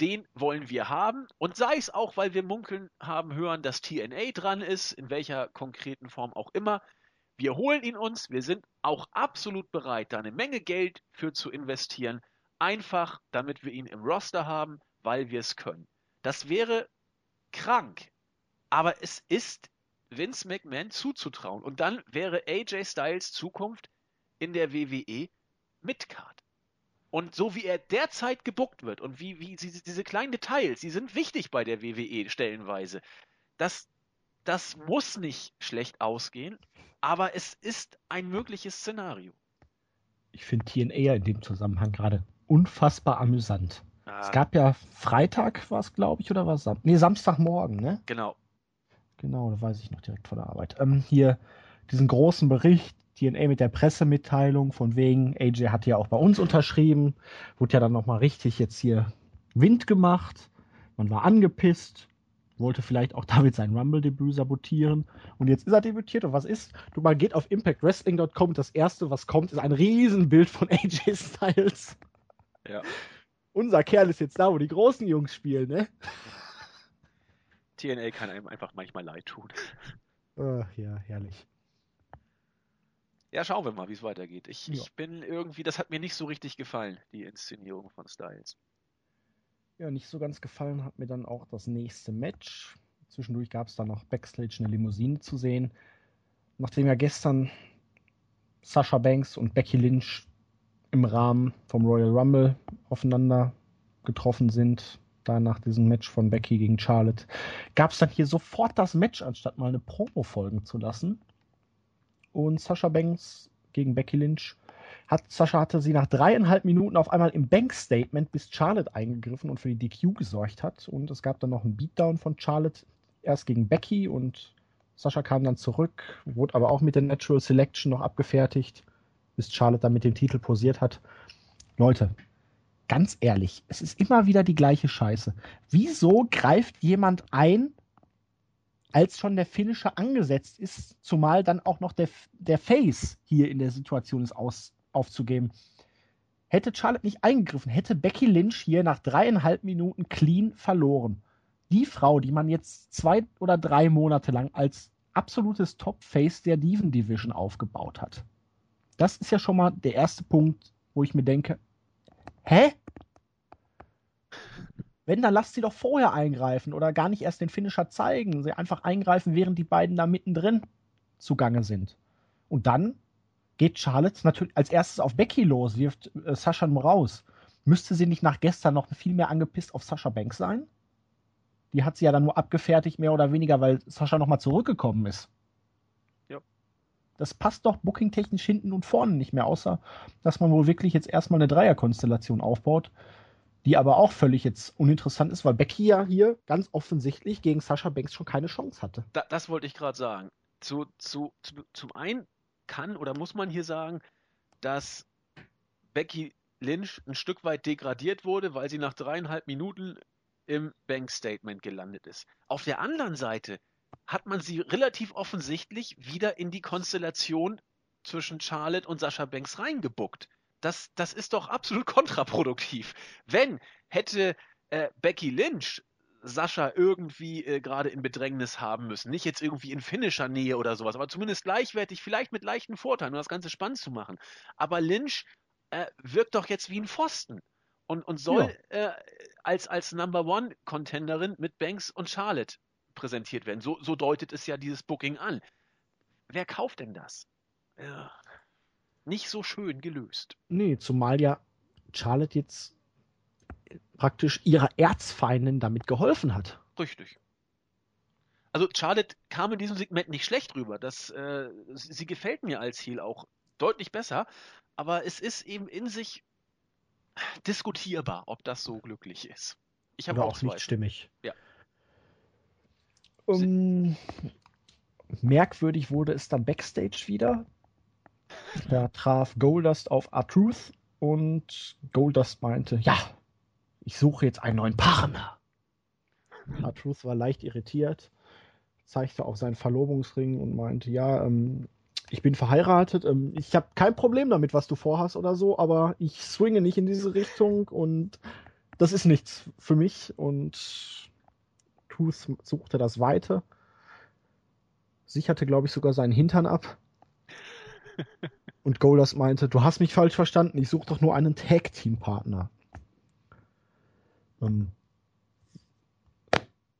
den wollen wir haben. Und sei es auch, weil wir munkeln haben hören, dass TNA dran ist, in welcher konkreten Form auch immer. Wir holen ihn uns. Wir sind auch absolut bereit, da eine Menge Geld für zu investieren. Einfach, damit wir ihn im Roster haben, weil wir es können. Das wäre krank. Aber es ist Vince McMahon zuzutrauen. Und dann wäre AJ Styles Zukunft in der WWE Midcard. Und so wie er derzeit gebuckt wird und wie, wie diese, diese kleinen Details, die sind wichtig bei der WWE stellenweise. Das, das muss nicht schlecht ausgehen, aber es ist ein mögliches Szenario. Ich finde TNA in dem Zusammenhang gerade unfassbar amüsant. Ah. Es gab ja Freitag, war es, glaube ich, oder was? Sam nee, Samstagmorgen, ne? Genau. Genau, da weiß ich noch direkt von der Arbeit. Ähm, hier diesen großen Bericht, TNA mit der Pressemitteilung, von wegen, AJ hat ja auch bei uns unterschrieben, wurde ja dann nochmal richtig jetzt hier Wind gemacht. Man war angepisst, wollte vielleicht auch damit sein Rumble-Debüt sabotieren. Und jetzt ist er debütiert. Und was ist? Du mal geht auf impactwrestling.com. Das erste, was kommt, ist ein Riesenbild von AJ Styles. Ja. Unser Kerl ist jetzt da, wo die großen Jungs spielen, ne? TNA kann einem einfach manchmal leid tun. Ach ja, herrlich. Ja, schauen wir mal, wie es weitergeht. Ich, ja. ich bin irgendwie, das hat mir nicht so richtig gefallen, die Inszenierung von Styles. Ja, nicht so ganz gefallen hat mir dann auch das nächste Match. Zwischendurch gab es dann noch Backstage eine Limousine zu sehen. Nachdem ja gestern Sasha Banks und Becky Lynch im Rahmen vom Royal Rumble aufeinander getroffen sind, da nach diesem Match von Becky gegen Charlotte, gab es dann hier sofort das Match, anstatt mal eine Promo folgen zu lassen. Und Sasha Banks gegen Becky Lynch hat Sascha hatte sie nach dreieinhalb Minuten auf einmal im Bank-Statement bis Charlotte eingegriffen und für die DQ gesorgt hat. Und es gab dann noch einen Beatdown von Charlotte, erst gegen Becky und Sascha kam dann zurück, wurde aber auch mit der Natural Selection noch abgefertigt, bis Charlotte dann mit dem Titel posiert hat. Leute, ganz ehrlich, es ist immer wieder die gleiche Scheiße. Wieso greift jemand ein, als schon der Finisher angesetzt ist, zumal dann auch noch der, der Face hier in der Situation ist, aus, aufzugeben. Hätte Charlotte nicht eingegriffen, hätte Becky Lynch hier nach dreieinhalb Minuten clean verloren. Die Frau, die man jetzt zwei oder drei Monate lang als absolutes Top-Face der Diven Division aufgebaut hat. Das ist ja schon mal der erste Punkt, wo ich mir denke, hä? Wenn, dann lasst sie doch vorher eingreifen oder gar nicht erst den Finisher zeigen. Sie einfach eingreifen, während die beiden da mittendrin zugange sind. Und dann geht Charlotte natürlich als erstes auf Becky los, wirft äh, Sascha nur raus. Müsste sie nicht nach gestern noch viel mehr angepisst auf Sascha Banks sein? Die hat sie ja dann nur abgefertigt, mehr oder weniger, weil Sascha nochmal zurückgekommen ist. Das passt doch bookingtechnisch hinten und vorne nicht mehr, außer dass man wohl wirklich jetzt erstmal eine Dreierkonstellation aufbaut, die aber auch völlig jetzt uninteressant ist, weil Becky ja hier ganz offensichtlich gegen Sascha Banks schon keine Chance hatte. Da, das wollte ich gerade sagen. Zu, zu, zu, zum einen kann oder muss man hier sagen, dass Becky Lynch ein Stück weit degradiert wurde, weil sie nach dreieinhalb Minuten im Bank Statement gelandet ist. Auf der anderen Seite hat man sie relativ offensichtlich wieder in die Konstellation zwischen Charlotte und Sascha Banks reingebuckt. Das, das ist doch absolut kontraproduktiv. Wenn hätte äh, Becky Lynch Sascha irgendwie äh, gerade in Bedrängnis haben müssen. Nicht jetzt irgendwie in finnischer Nähe oder sowas, aber zumindest gleichwertig, vielleicht mit leichten Vorteilen, um das Ganze spannend zu machen. Aber Lynch äh, wirkt doch jetzt wie ein Pfosten und, und soll ja. äh, als, als Number One Contenderin mit Banks und Charlotte präsentiert werden. So, so deutet es ja dieses Booking an. Wer kauft denn das? Ja. Nicht so schön gelöst. Nee, zumal ja Charlotte jetzt praktisch ihrer Erzfeindin damit geholfen hat. Richtig. Also Charlotte kam in diesem Segment nicht schlecht rüber. Das, äh, sie gefällt mir als Heel auch deutlich besser, aber es ist eben in sich diskutierbar, ob das so glücklich ist. Ich habe auch, auch nicht stimmig. Ja. Um, merkwürdig wurde es dann backstage wieder. Da traf Goldust auf R-Truth und Goldust meinte, ja, ich suche jetzt einen neuen Partner. Artruth war leicht irritiert, zeigte auf seinen Verlobungsring und meinte, ja, ähm, ich bin verheiratet, ähm, ich habe kein Problem damit, was du vorhast oder so, aber ich swinge nicht in diese Richtung und das ist nichts für mich und Tooth suchte das Weite, sicherte, glaube ich, sogar seinen Hintern ab Und Goldust meinte, du hast mich falsch verstanden, ich suche doch nur einen Tag-Team-Partner. Ähm,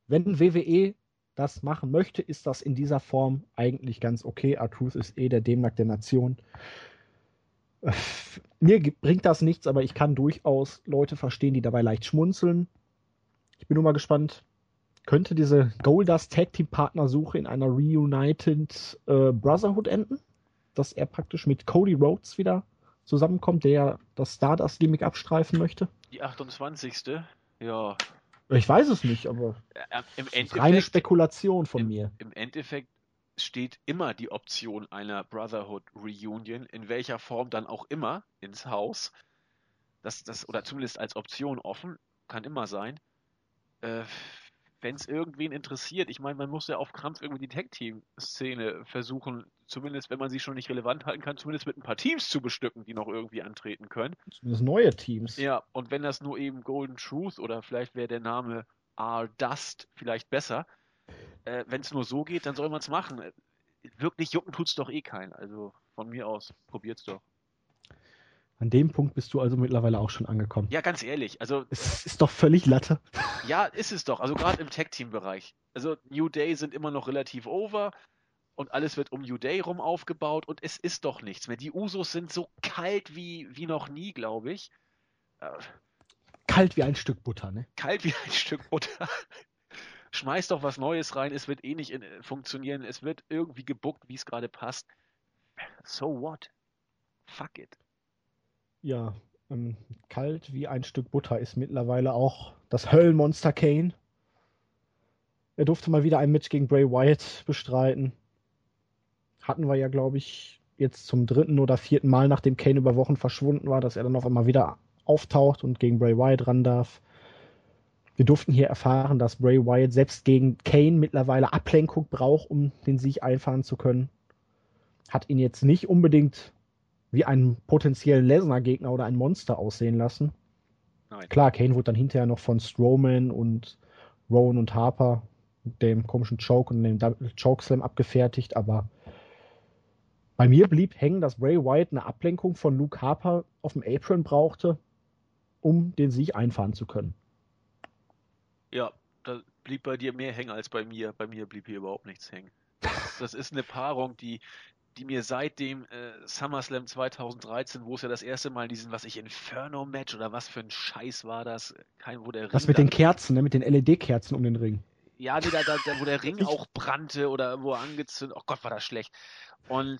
wenn WWE das machen möchte, ist das in dieser Form eigentlich ganz okay. Artruth ist eh der Dämlack der Nation. Äh, mir bringt das nichts, aber ich kann durchaus Leute verstehen, die dabei leicht schmunzeln. Ich bin nur mal gespannt. Könnte diese Goldust Tag Team Partnersuche in einer Reunited äh, Brotherhood enden? Dass er praktisch mit Cody Rhodes wieder zusammenkommt, der das Stardust Gimmick abstreifen möchte? Die 28. Ja. Ich weiß es nicht, aber im Endeffekt, reine Spekulation von im, mir. Im Endeffekt steht immer die Option einer Brotherhood Reunion, in welcher Form dann auch immer, ins Haus. Das, das, oder zumindest als Option offen, kann immer sein. Äh, Wenn es irgendwen interessiert, ich meine, man muss ja auf Krampf irgendwie die Tag-Team-Szene versuchen, zumindest wenn man sie schon nicht relevant halten kann, zumindest mit ein paar Teams zu bestücken, die noch irgendwie antreten können. Zumindest neue Teams. Ja, und wenn das nur eben Golden Truth oder vielleicht wäre der Name R Dust vielleicht besser, äh, wenn es nur so geht, dann soll man es machen. Wirklich jucken tut's doch eh keinen. Also von mir aus, probiert's doch. An dem Punkt bist du also mittlerweile auch schon angekommen. Ja, ganz ehrlich, also Es ist doch völlig Latte. Ja, ist es doch. Also gerade im Tag-Team-Bereich. Also New Day sind immer noch relativ over und alles wird um New Day rum aufgebaut und es ist doch nichts mehr. Die Usos sind so kalt wie, wie noch nie, glaube ich. Äh, Kalt wie ein Stück Butter, ne? kalt wie ein Stück Butter. Schmeiß doch was Neues rein, es wird eh nicht in, funktionieren, es wird irgendwie gebuckt, wie es gerade passt. So what? Fuck it. Ja, ähm, kalt wie ein Stück Butter ist mittlerweile auch das Höllenmonster Kane. Er durfte mal wieder ein Match gegen Bray Wyatt bestreiten. Hatten wir ja, glaube ich, jetzt zum dritten oder vierten Mal, nachdem Kane über Wochen verschwunden war, dass er dann auf einmal wieder auftaucht und gegen Bray Wyatt ran darf. Wir durften hier erfahren, dass Bray Wyatt selbst gegen Kane mittlerweile Ablenkung braucht, um den Sieg einfahren zu können. Hat ihn jetzt nicht unbedingt wie einen potenziellen Lesnar-Gegner oder ein Monster aussehen lassen. Nein. Klar, Kane wurde dann hinterher noch von Strowman und Rowan und Harper mit dem komischen Choke und dem Double Chokeslam abgefertigt, aber bei mir blieb hängen, dass Bray Wyatt eine Ablenkung von Luke Harper auf dem Apron brauchte, um den Sieg einfahren zu können. Ja, da blieb bei dir mehr hängen als bei mir. Bei mir blieb hier überhaupt nichts hängen. Das, das ist eine Paarung, die, die mir seit dem äh, SummerSlam 2013, wo es ja das erste Mal diesen, was ich, Inferno-Match oder was für ein Scheiß war das, kein, wo der Das Ring mit da- den Kerzen, ne, mit den LED-Kerzen um den Ring. Ja, nee, da, da, wo der Ring auch brannte oder wo er angezündet, oh Gott, war das schlecht. Und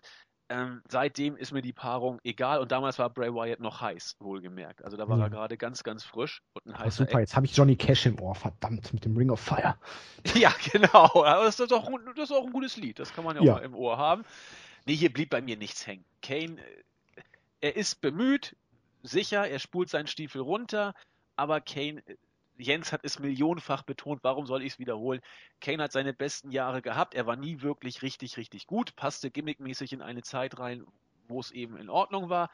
ähm, seitdem ist mir die Paarung egal und damals war Bray Wyatt noch heiß, wohlgemerkt. Also da war Ja. er gerade ganz, ganz frisch und ein Ach, heißer super, jetzt habe ich Johnny Cash im Ohr, verdammt, mit dem Ring of Fire. Ja, genau. Das ist, doch, das ist auch ein gutes Lied. Das kann man ja, Ja. auch mal im Ohr haben. Nee, hier blieb bei mir nichts hängen. Kane, äh, er ist bemüht, sicher, er spult seinen Stiefel runter, aber Kane, äh, Jens hat es millionenfach betont, warum soll ich es wiederholen? Kane hat seine besten Jahre gehabt, er war nie wirklich richtig, richtig gut, passte gimmickmäßig in eine Zeit rein, wo es eben in Ordnung war.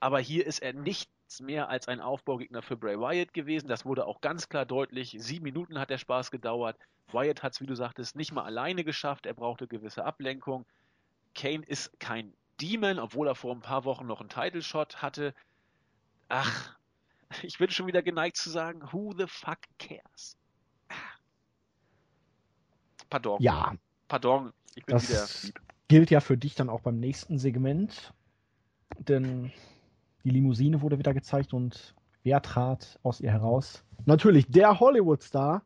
Aber hier ist er nichts mehr als ein Aufbaugegner für Bray Wyatt gewesen. Das wurde auch ganz klar deutlich. Sieben Minuten hat der Spaß gedauert. Wyatt hat es, wie du sagtest, nicht mal alleine geschafft. Er brauchte gewisse Ablenkung. Kane ist kein Demon, obwohl er vor ein paar Wochen noch einen Title Shot hatte. Ach, ich bin schon wieder geneigt zu sagen, who the fuck cares? Pardon. Ja, Pardon, ich bin Das- wieder lieb. gilt ja für dich dann auch beim nächsten Segment, denn die Limousine wurde wieder gezeigt und wer trat aus ihr heraus? Natürlich der Hollywood-Star,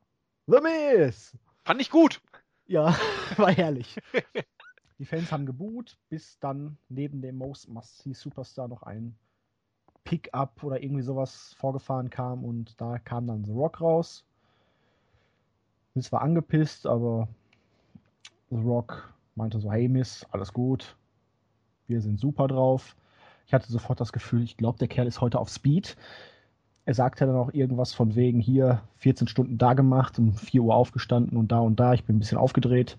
The Miz. Fand ich gut. Ja, war herrlich. Die Fans haben geboot, bis dann neben dem Most Must-See Superstar noch ein Pickup oder irgendwie sowas vorgefahren kam und da kam dann The Rock raus. Miz war angepisst, aber The Rock meinte so, hey Miss, alles gut, wir sind super drauf. Ich hatte sofort das Gefühl, ich glaube, der Kerl ist heute auf Speed. Er sagte dann auch irgendwas von wegen hier 14 Stunden da gemacht, um 4 Uhr aufgestanden und da und da. Ich bin ein bisschen aufgedreht.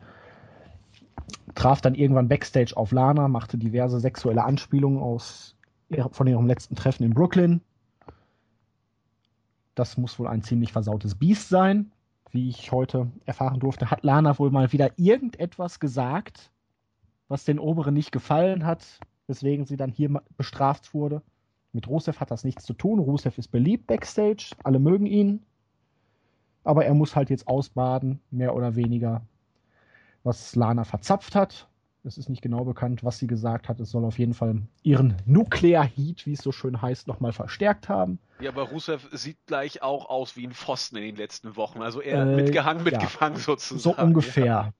Traf dann irgendwann Backstage auf Lana, machte diverse sexuelle Anspielungen aus, von ihrem letzten Treffen in Brooklyn. Das muss wohl ein ziemlich versautes Biest sein. Wie ich heute erfahren durfte, hat Lana wohl mal wieder irgendetwas gesagt, was den Oberen nicht gefallen hat, weswegen sie dann hier bestraft wurde. Mit Rusev hat das nichts zu tun. Rusev ist beliebt backstage, alle mögen ihn. Aber er muss halt jetzt ausbaden, mehr oder weniger, was Lana verzapft hat. Es ist nicht genau bekannt, was sie gesagt hat. Es soll auf jeden Fall ihren Nuclear Heat, wie es so schön heißt, nochmal verstärkt haben. Ja, aber Rusev sieht gleich auch aus wie ein Pfosten in den letzten Wochen. Also eher äh, mitgehangen, mitgefangen ja, sozusagen. So ungefähr. Ja.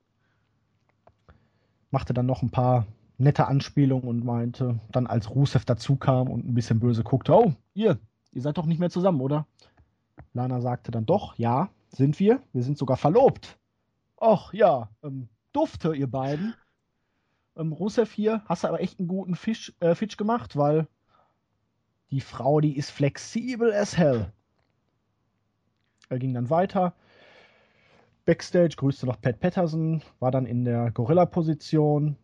Machte dann noch ein paar nette Anspielungen und meinte, dann als Rusev dazu kam und ein bisschen böse guckte, oh, ihr, ihr seid doch nicht mehr zusammen, oder? Lana sagte dann doch, ja, sind wir. Wir sind sogar verlobt. Och ja, ähm, dufte ihr beiden ähm, Rusev hier, hast du aber echt einen guten Fisch, äh, Fitch gemacht, weil die Frau, die ist flexibel as hell. Er ging dann weiter. Backstage grüßte noch Pat Patterson, war dann in der Gorilla-Position,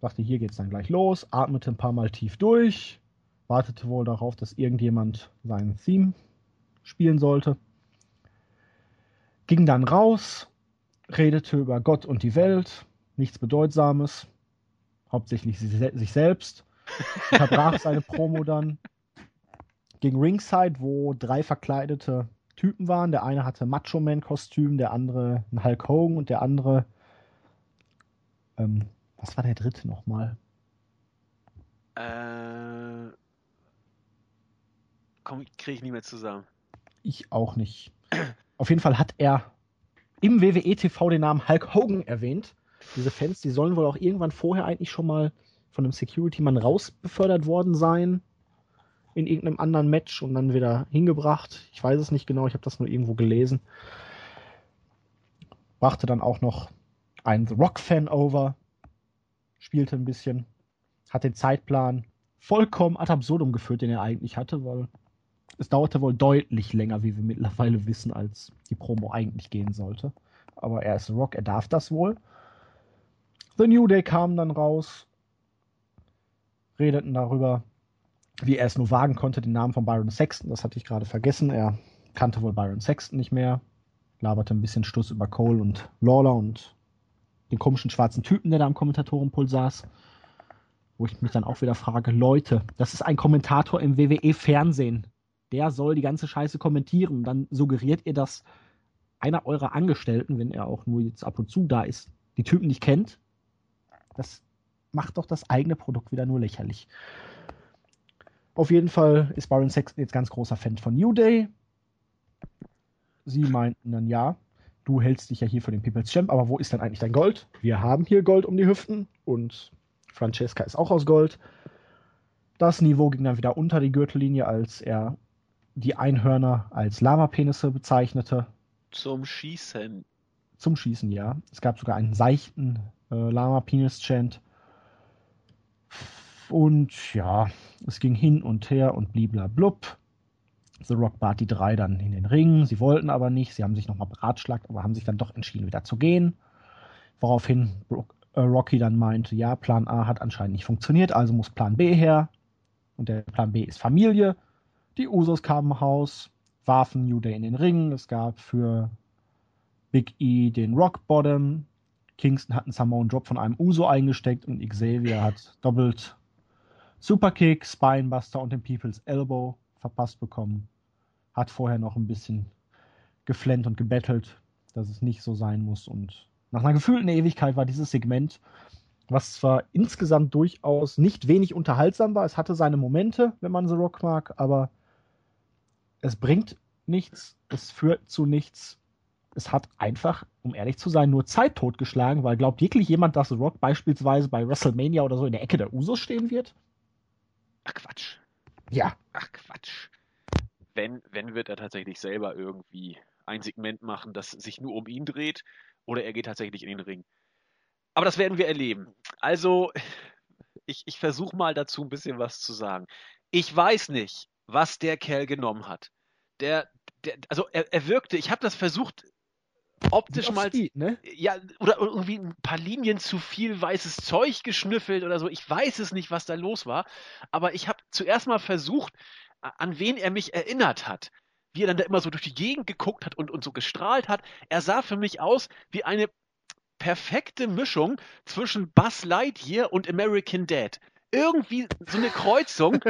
sagte, hier geht's dann gleich los, atmete ein paar Mal tief durch, wartete wohl darauf, dass irgendjemand sein Theme spielen sollte. Ging dann raus, redete über Gott und die Welt, nichts Bedeutsames, hauptsächlich sich selbst, verbrach seine Promo dann gegen Ringside, wo drei verkleidete Typen waren. Der eine hatte Macho Man Kostüm, der andere ein Hulk Hogan und der andere ähm, was war der dritte nochmal? Äh, komm, kriege ich nicht mehr zusammen. Ich auch nicht. Auf jeden Fall hat er im WWE TV den Namen Hulk Hogan erwähnt diese Fans, die sollen wohl auch irgendwann vorher eigentlich schon mal von einem Security-Mann rausbefördert worden sein in irgendeinem anderen Match und dann wieder hingebracht. Ich weiß es nicht genau, ich habe das nur irgendwo gelesen. Brachte dann auch noch einen The Rock-Fan over, spielte ein bisschen, hat den Zeitplan vollkommen ad absurdum geführt, den er eigentlich hatte, weil es dauerte wohl deutlich länger, wie wir mittlerweile wissen, als die Promo eigentlich gehen sollte. Aber er ist Rock, er darf das wohl. The New Day kam dann raus, redeten darüber, wie er es nur wagen konnte, den Namen von Byron Sexton, das hatte ich gerade vergessen. Er kannte wohl Byron Sexton nicht mehr, laberte ein bisschen Stuss über Cole und Lawler und den komischen schwarzen Typen, der da am Kommentatorenpult saß. Wo ich mich dann auch wieder frage, Leute, das ist ein Kommentator im WWE-Fernsehen. Der soll die ganze Scheiße kommentieren. Dann suggeriert ihr, dass einer eurer Angestellten, wenn er auch nur jetzt ab und zu da ist, die Typen nicht kennt das macht doch das eigene Produkt wieder nur lächerlich. Auf jeden Fall ist Baron Sexton jetzt ganz großer Fan von New Day. Sie meinten dann, ja, du hältst dich ja hier für den People's Champ, aber wo ist denn eigentlich dein Gold? Wir haben hier Gold um die Hüften und Francesca ist auch aus Gold. Das Niveau ging dann wieder unter die Gürtellinie, als er die Einhörner als Lama-Penisse bezeichnete. Zum Schießen. Zum Schießen, ja. Es gab sogar einen seichten äh, Lama Penis Chant. Und ja, es ging hin und her und bliblablub. The Rock bat die drei dann in den Ring. Sie wollten aber nicht. Sie haben sich nochmal beratschlagt, aber haben sich dann doch entschieden, wieder zu gehen. Woraufhin äh, Rocky dann meinte, ja, Plan A hat anscheinend nicht funktioniert, also muss Plan B her. Und der Plan B ist Familie. Die Usos kamen im Haus, warfen New Day in den Ring. Es gab für Big E den Rock Bottom. Kingston hat einen Samoan Drop von einem Uso eingesteckt und Xavier hat doppelt Superkick, Spinebuster und den People's Elbow verpasst bekommen. Hat vorher noch ein bisschen geflennt und gebettelt, dass es nicht so sein muss. Und nach einer gefühlten Ewigkeit war dieses Segment, was zwar insgesamt durchaus nicht wenig unterhaltsam war, es hatte seine Momente, wenn man The Rock mag, aber es bringt nichts, es führt zu nichts es hat einfach, um ehrlich zu sein, nur Zeit totgeschlagen, weil glaubt wirklich jemand, dass The Rock beispielsweise bei WrestleMania oder so in der Ecke der Usos stehen wird? Ach Quatsch. Ja. Ach Quatsch. Wenn, wenn wird er tatsächlich selber irgendwie ein Segment machen, das sich nur um ihn dreht, oder er geht tatsächlich in den Ring. Aber das werden wir erleben. Also, ich, ich versuche mal dazu ein bisschen was zu sagen. Ich weiß nicht, was der Kerl genommen hat. Der, der also er, er wirkte, ich habe das versucht optisch mal. Speed, ne? Ja, oder irgendwie ein paar Linien zu viel weißes Zeug geschnüffelt oder so. Ich weiß es nicht, was da los war. Aber ich habe zuerst mal versucht, an wen er mich erinnert hat. Wie er dann da immer so durch die Gegend geguckt hat und, und so gestrahlt hat. Er sah für mich aus wie eine perfekte Mischung zwischen Buzz Lightyear und American Dad. Irgendwie so eine Kreuzung,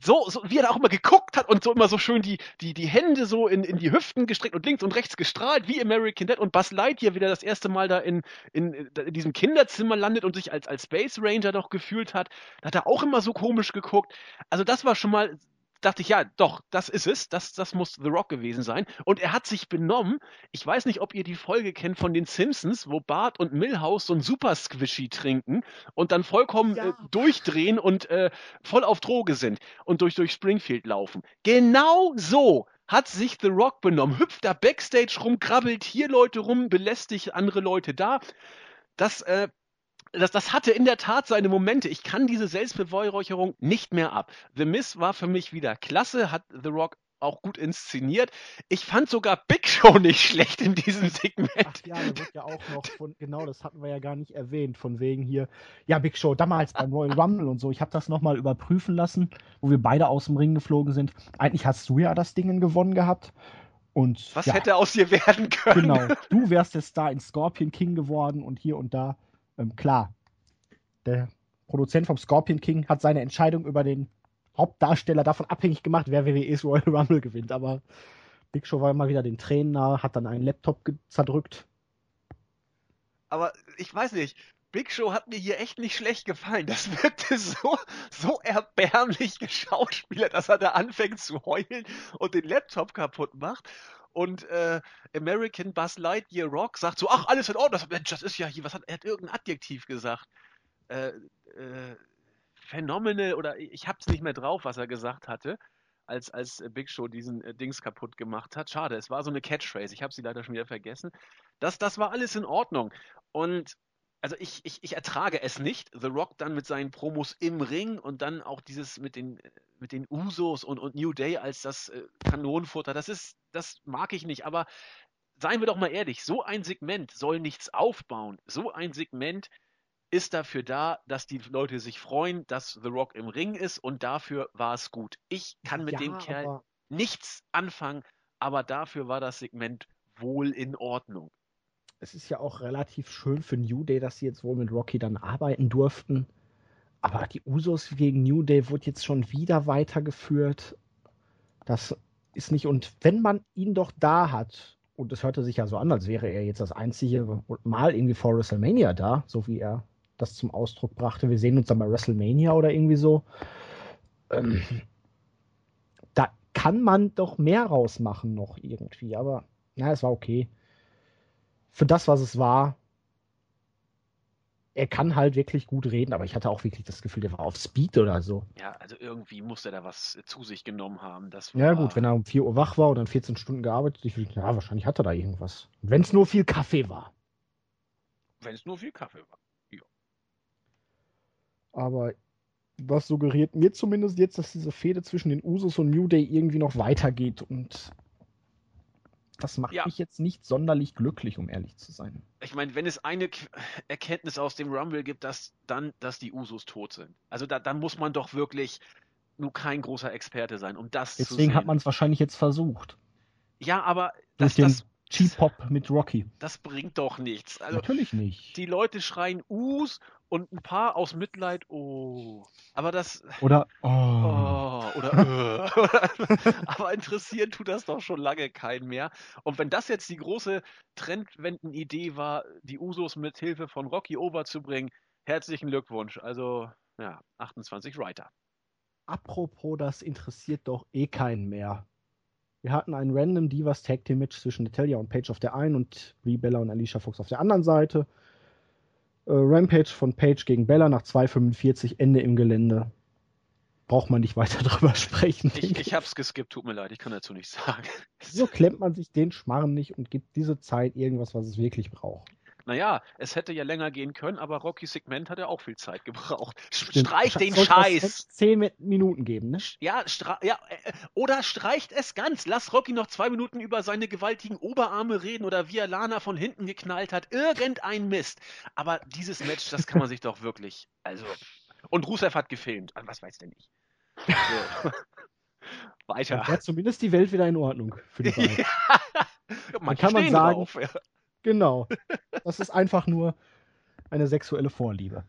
so, so wie er da auch immer geguckt hat und so immer so schön die, die, die Hände so in, in die Hüften gestreckt und links und rechts gestrahlt, wie American Dad und Buzz Lightyear wieder das erste Mal da in, in, in diesem Kinderzimmer landet und sich als, als Space Ranger noch gefühlt hat. Da hat er auch immer so komisch geguckt. Also das war schon mal dachte ich, ja, doch, das ist es. Das, das muss The Rock gewesen sein. Und er hat sich benommen. Ich weiß nicht, ob ihr die Folge kennt von den Simpsons, wo Bart und Milhouse so ein Super Squishy trinken und dann vollkommen ja. äh, durchdrehen und äh, voll auf Droge sind und durch, durch Springfield laufen. Genau so hat sich The Rock benommen. Hüpft da Backstage rum, krabbelt hier Leute rum, belästigt andere Leute da. Das äh, das, das hatte in der Tat seine Momente. Ich kann diese Selbstbeweihräucherung nicht mehr ab. The Miss war für mich wieder klasse, hat The Rock auch gut inszeniert. Ich fand sogar Big Show nicht schlecht in diesem Segment. Ach ja, der wird ja auch noch von, genau, das hatten wir ja gar nicht erwähnt, von wegen hier, ja, Big Show, damals beim Royal Rumble und so. Ich habe das nochmal überprüfen lassen, wo wir beide aus dem Ring geflogen sind. Eigentlich hast du ja das Ding gewonnen gehabt. Und, Was ja, hätte aus dir werden können? Genau, du wärst der Star in Scorpion King geworden und hier und da ähm, klar, der Produzent vom Scorpion King hat seine Entscheidung über den Hauptdarsteller davon abhängig gemacht, wer WWE's Royal Rumble gewinnt. Aber Big Show war immer wieder den Tränen nahe, hat dann einen Laptop zerdrückt. Aber ich weiß nicht, Big Show hat mir hier echt nicht schlecht gefallen. Das wirkte so, so erbärmlich geschauspielert, dass er da anfängt zu heulen und den Laptop kaputt macht. Und äh, American Buzz Lightyear Rock sagt so, ach, alles in Ordnung. Das, Mensch, das ist ja hier, was hat, er hat irgendein Adjektiv gesagt. Äh, äh, phänomenal oder ich hab's nicht mehr drauf, was er gesagt hatte, als, als Big Show diesen äh, Dings kaputt gemacht hat. Schade, es war so eine Catchphrase. Ich habe sie leider schon wieder vergessen. Das, das war alles in Ordnung. Und also ich, ich, ich ertrage es nicht. The Rock dann mit seinen Promos im Ring und dann auch dieses mit den, mit den Usos und, und New Day als das äh, Kanonenfutter. Das ist, das mag ich nicht. Aber seien wir doch mal ehrlich, so ein Segment soll nichts aufbauen. So ein Segment ist dafür da, dass die Leute sich freuen, dass The Rock im Ring ist und dafür war es gut. Ich kann mit ja, dem Kerl nichts anfangen, aber dafür war das Segment wohl in Ordnung es ist ja auch relativ schön für New Day, dass sie jetzt wohl mit Rocky dann arbeiten durften. Aber die Usos gegen New Day wurde jetzt schon wieder weitergeführt. Das ist nicht. Und wenn man ihn doch da hat, und es hörte sich ja so an, als wäre er jetzt das einzige Mal irgendwie vor WrestleMania da, so wie er das zum Ausdruck brachte. Wir sehen uns dann bei WrestleMania oder irgendwie so. Ähm, da kann man doch mehr rausmachen noch irgendwie. Aber ja, es war okay für das, was es war, er kann halt wirklich gut reden, aber ich hatte auch wirklich das Gefühl, der war auf Speed oder so. Ja, also irgendwie muss er da was zu sich genommen haben. Das. Ja, gut, wenn er um 4 Uhr wach war und dann 14 Stunden gearbeitet, ich, ja, wahrscheinlich hat er da irgendwas. Wenn es nur viel Kaffee war. Wenn es nur viel Kaffee war, ja. Aber was suggeriert mir zumindest jetzt, dass diese Fehde zwischen den Usos und New Day irgendwie noch weitergeht und das macht ja. mich jetzt nicht sonderlich glücklich, um ehrlich zu sein. Ich meine, wenn es eine Erkenntnis aus dem Rumble gibt, dass dann, dass die Usos tot sind. Also da, dann muss man doch wirklich nur kein großer Experte sein, um das Deswegen zu sehen. hat man es wahrscheinlich jetzt versucht. Ja, aber das, das, G-Pop mit Rocky. Das bringt doch nichts. Also, Natürlich nicht. Die Leute schreien Us und ein paar aus Mitleid, oh. Aber das. Oder, oh. oh oder, äh. aber interessieren tut das doch schon lange keinen mehr. Und wenn das jetzt die große Trendwenden-Idee war, die Usos mit Hilfe von Rocky overzubringen, herzlichen Glückwunsch. Also, ja, 28 Writer. Apropos, das interessiert doch eh keinen mehr. Wir hatten ein Random Divas Tag Team Match zwischen Natalia und Paige auf der einen und Brie Bella und Alicia Fox auf der anderen Seite. Äh, Rampage von Paige gegen Bella nach 2,45 Ende im Gelände. Braucht man nicht weiter drüber sprechen. Ich, ich hab's geskippt, tut mir leid, ich kann dazu nichts sagen. So klemmt man sich den Schmarren nicht und gibt diese Zeit irgendwas, was es wirklich braucht. Naja, es hätte ja länger gehen können, aber Rocky Segment hat ja auch viel Zeit gebraucht. Stimmt. Streich den Scheiß! Zehn Minuten geben, ne? Ja, ja, äh, oder streicht es ganz. Lass Rocky noch zwei Minuten über seine gewaltigen Oberarme reden oder wie er Lana von hinten geknallt hat. Irgendein Mist. Aber dieses Match, das kann man sich doch wirklich, also. Und Rusev hat gefilmt. Was weiß denn ich? So. Weiter. Ja, zumindest die Welt wieder in Ordnung für die beiden. ja, man kann man sagen, drauf, ja. Genau. Das ist einfach nur eine sexuelle Vorliebe.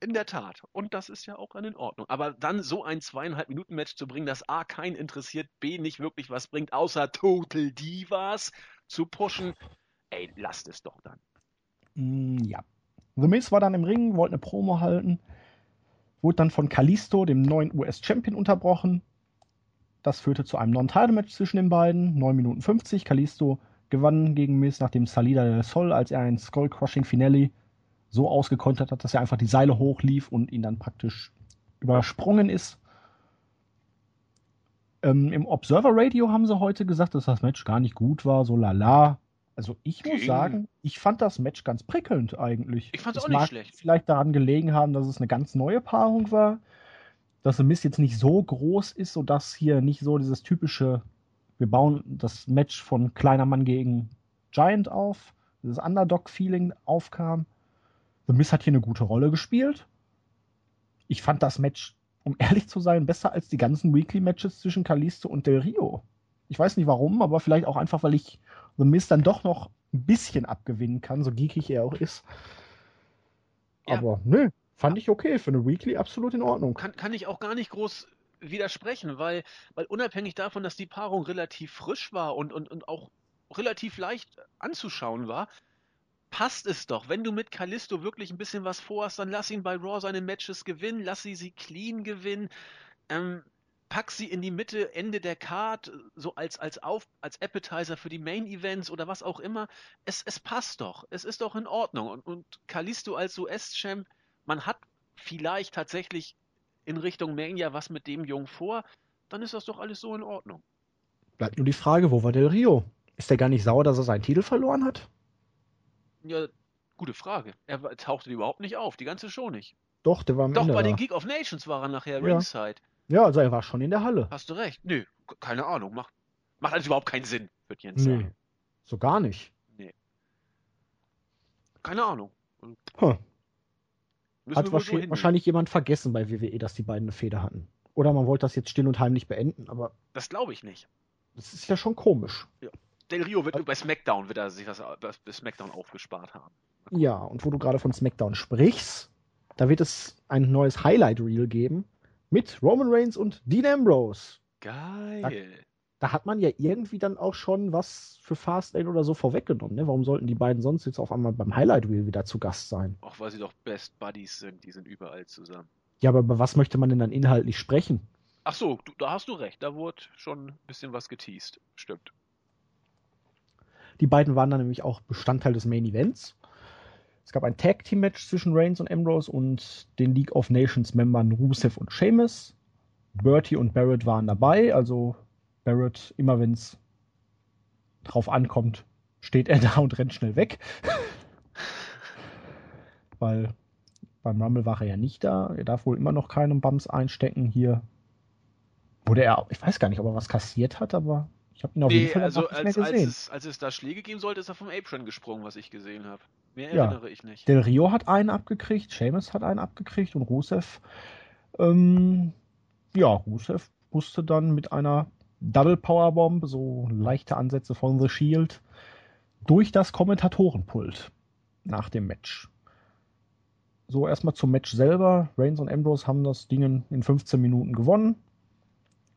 in der Tat. Und das ist ja auch in Ordnung. Aber dann so ein zweieinhalb Minuten Match zu bringen, das A keinen interessiert, B nicht wirklich was bringt, außer Total Divas zu pushen, ey, lasst es doch dann. Mm, ja. The Miz war dann im Ring, wollte eine Promo halten, wurde dann von Kalisto, dem neuen US-Champion, unterbrochen. Das führte zu einem Non-Title-Match zwischen den beiden. 9 Minuten 50. Kalisto gewann gegen Miz, nachdem Salida del Sol, als er ein Skull-Crushing Finale so ausgekontert hat, dass er einfach die Seile hochlief und ihn dann praktisch übersprungen ist. Ähm, Im Observer Radio haben sie heute gesagt, dass das Match gar nicht gut war, so lala. Also ich muss sagen, ich fand das Match ganz prickelnd eigentlich. Ich fand es auch nicht schlecht. Vielleicht daran gelegen haben, dass es eine ganz neue Paarung war, dass Mist jetzt nicht so groß ist, sodass hier nicht so dieses typische, wir bauen das Match von kleiner Mann gegen Giant auf, dieses Underdog-Feeling aufkam. The Mist hat hier eine gute Rolle gespielt. Ich fand das Match, um ehrlich zu sein, besser als die ganzen Weekly-Matches zwischen Kalisto und Del Rio. Ich weiß nicht warum, aber vielleicht auch einfach, weil ich The Mist dann doch noch ein bisschen abgewinnen kann, so geekig er auch ist. Ja. Aber nö, fand ich okay. Für eine Weekly absolut in Ordnung. Kann, kann ich auch gar nicht groß widersprechen, weil, weil unabhängig davon, dass die Paarung relativ frisch war und, und, und auch relativ leicht anzuschauen war, passt es doch. Wenn du mit Kalisto wirklich ein bisschen was vorhast, dann lass ihn bei Raw seine Matches gewinnen, lass sie sie clean gewinnen. Ähm, pack sie in die Mitte, Ende der Card, so als, als, Auf, als Appetizer für die Main Events oder was auch immer. Es, es passt doch. Es ist doch in Ordnung. Und, und Kalisto als US-Champ, man hat vielleicht tatsächlich in Richtung Mania was mit dem Jungen vor, dann ist das doch alles so in Ordnung. Bleibt nur die Frage, wo war Del Rio? Ist der gar nicht sauer, dass er seinen Titel verloren hat? Ja, gute Frage. Er tauchte überhaupt nicht auf, die ganze Show nicht. Doch, der war am Doch, Ende bei den Geek of Nations war er nachher ja. ringside. Ja, also er war schon in der Halle. Hast du recht. Nö, keine Ahnung. Macht, macht alles überhaupt keinen Sinn, wird Jens Nö, sagen. so gar nicht. Nee. Keine Ahnung. Huh. Hat wahrscheinlich, wahrscheinlich jemand vergessen bei WWE, dass die beiden eine Feder hatten. Oder man wollte das jetzt still und heimlich beenden, aber. Das glaube ich nicht. Das ist ja schon komisch. Ja. Del Rio wird bei SmackDown wird er sich das bei SmackDown aufgespart haben. Ja, und wo du gerade von SmackDown sprichst, da wird es ein neues Highlight Reel geben mit Roman Reigns und Dean Ambrose. Geil. Da, da, hat man ja irgendwie dann auch schon was für Fastlane oder so vorweggenommen. Ne? Warum sollten die beiden sonst jetzt auf einmal beim Highlight Reel wieder zu Gast sein? Auch weil sie doch Best Buddies sind, die sind überall zusammen. Ja, aber über was möchte man denn dann inhaltlich sprechen? Ach so, du, da hast du recht. Da wurde schon ein bisschen was geteased. Stimmt. Die beiden waren dann nämlich auch Bestandteil des Main Events. Es gab ein Tag Team Match zwischen Reigns und Ambrose und den League of Nations Membern Rusev und Sheamus. Bertie und Barrett waren dabei, also Barrett, immer wenn es drauf ankommt, steht er da und rennt schnell weg. Weil beim Rumble war er ja nicht da. Er darf wohl immer noch keinen Bums einstecken. Hier wurde er, ich weiß gar nicht, ob er was kassiert hat, aber ich habe ihn auf nee, jeden Fall also nicht als, mehr gesehen. Als es, als es da Schläge geben sollte, ist er vom Apron gesprungen, was ich gesehen habe. Mehr ja. erinnere ich nicht. Del Rio hat einen abgekriegt, Seamus hat einen abgekriegt und Rusev, ähm, ja, Rusev musste dann mit einer Double Powerbomb, so leichte Ansätze von The Shield, durch das Kommentatorenpult nach dem Match. So, erstmal zum Match selber. Reigns und Ambrose haben das Ding in 15 Minuten gewonnen.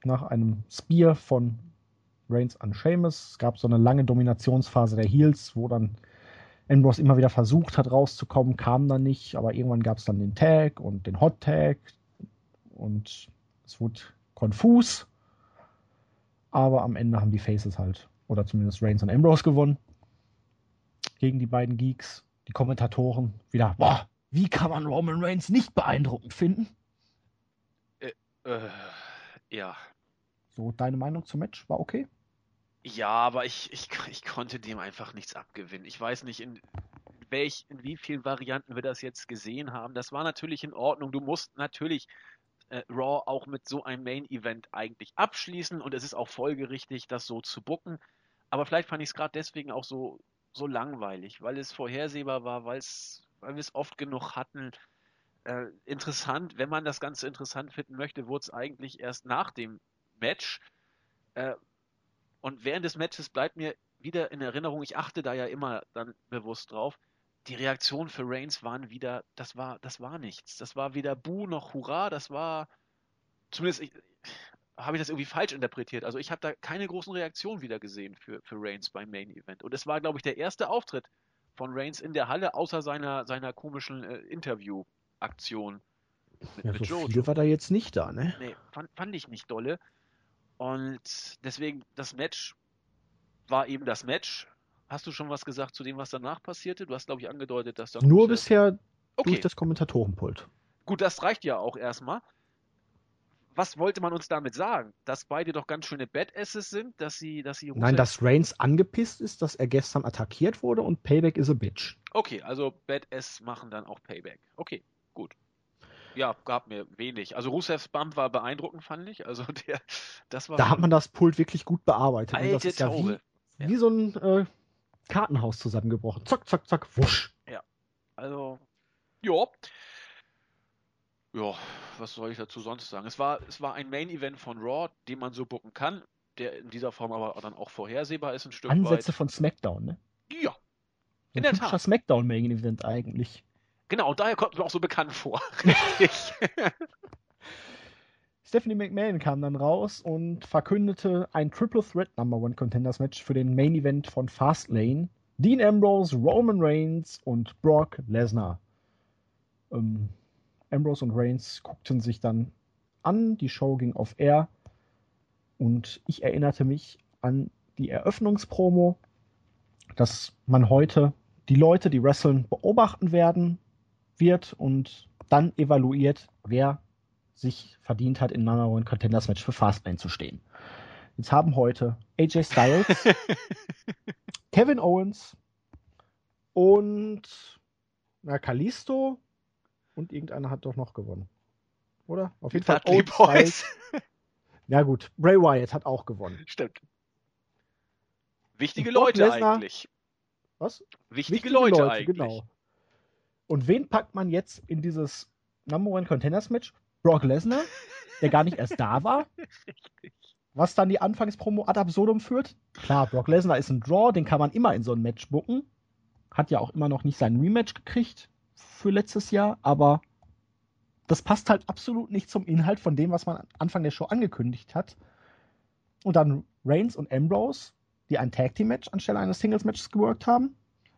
Nach einem Spear von Reigns an Sheamus. Es gab so eine lange Dominationsphase der Heels, wo dann Ambrose immer wieder versucht hat rauszukommen, kam dann nicht, aber irgendwann gab es dann den Tag und den Hot Tag und es wurde konfus. Aber am Ende haben die Faces halt, oder zumindest Reigns und Ambrose gewonnen. Gegen die beiden Geeks, die Kommentatoren wieder, boah, wie kann man Roman Reigns nicht beeindruckend finden? Äh, äh, ja. So, deine Meinung zum Match war okay? Ja, aber ich, ich, ich konnte dem einfach nichts abgewinnen. Ich weiß nicht, in, welch, in wie vielen Varianten wir das jetzt gesehen haben. Das war natürlich in Ordnung. Du musst natürlich äh, Raw auch mit so einem Main-Event eigentlich abschließen und es ist auch folgerichtig, das so zu bucken. Aber vielleicht fand ich es gerade deswegen auch so, so langweilig, weil es vorhersehbar war, weil wir es oft genug hatten. Äh, interessant, wenn man das Ganze interessant finden möchte, wurde es eigentlich erst nach dem Match. Äh, und während des Matches bleibt mir wieder in Erinnerung, ich achte da ja immer dann bewusst drauf, die Reaktionen für Reigns waren wieder, das war, das war nichts. Das war weder Bu noch Hurra, das war, zumindest habe ich das irgendwie falsch interpretiert. Also ich habe da keine großen Reaktionen wieder gesehen für, für Reigns beim Main Event. Und es war, glaube ich, der erste Auftritt von Reigns in der Halle, außer seiner, seiner komischen äh, Interview-Aktion mit, ja, mit so Jojo. Viel war da jetzt nicht da, ne? Nee, fand, fand ich nicht dolle. Und deswegen, das Match war eben das Match. Hast du schon was gesagt zu dem, was danach passierte? Du hast, glaube ich, angedeutet, dass da. Nur bisher okay. durch das Kommentatorenpult. Gut, das reicht ja auch erstmal. Was wollte man uns damit sagen? Dass beide doch ganz schöne Badasses sind, dass sie, dass sie. Nein, dass Reigns angepisst ist, dass er gestern attackiert wurde und Payback is a bitch. Okay, also Badass machen dann auch Payback. Okay, gut ja, gab mir wenig. Also Rusevs Bump war beeindruckend, fand ich. Also der, das war. Da hat man das Pult wirklich gut bearbeitet. Alte das ist ja wie, ja. wie so ein äh, Kartenhaus zusammengebrochen. Zack, zack, zack, wusch. Ja. Also, ja. Ja, was soll ich dazu sonst sagen? Es war, es war ein Main-Event von Raw, den man so bucken kann, der in dieser Form aber dann auch vorhersehbar ist, ein Stück Ansätze weit. von SmackDown, ne? Ja. In der Tat. SmackDown Main Event eigentlich. Genau, und daher kommt mir auch so bekannt vor. Richtig. Stephanie McMahon kam dann raus und verkündete ein Triple Threat Number One Contenders Match für den Main Event von Fastlane. Dean Ambrose, Roman Reigns und Brock Lesnar. Ähm, Ambrose und Reigns guckten sich dann an, die Show ging auf Air und ich erinnerte mich an die Eröffnungspromo, dass man heute die Leute, die wresteln, beobachten werden, wird und dann evaluiert, wer sich verdient hat, in Number One Contenders Match für Fastlane zu stehen. Jetzt haben heute AJ Styles, Kevin Owens und na, Kalisto und irgendeiner hat doch noch gewonnen. Oder? Auf jeden Fall Owens Boys. Ja gut, Bray Wyatt hat auch gewonnen. Stimmt. Wichtige Leute Lesnar, eigentlich. Was? Wichtige, Wichtige Leute, Leute, eigentlich. Genau. Und wen packt man jetzt in dieses Number One Contenders Match? Brock Lesnar, der gar nicht erst da war. Was dann die Anfangspromo ad absurdum führt. Klar, Brock Lesnar ist ein Draw, den kann man immer in so ein Match booken. Hat ja auch immer noch nicht sein Rematch gekriegt für letztes Jahr, aber das passt halt absolut nicht zum Inhalt von dem, was man Anfang der Show angekündigt hat. Und dann Reigns und Ambrose, die ein Tag Team Match anstelle eines Singles Matches geworkt haben,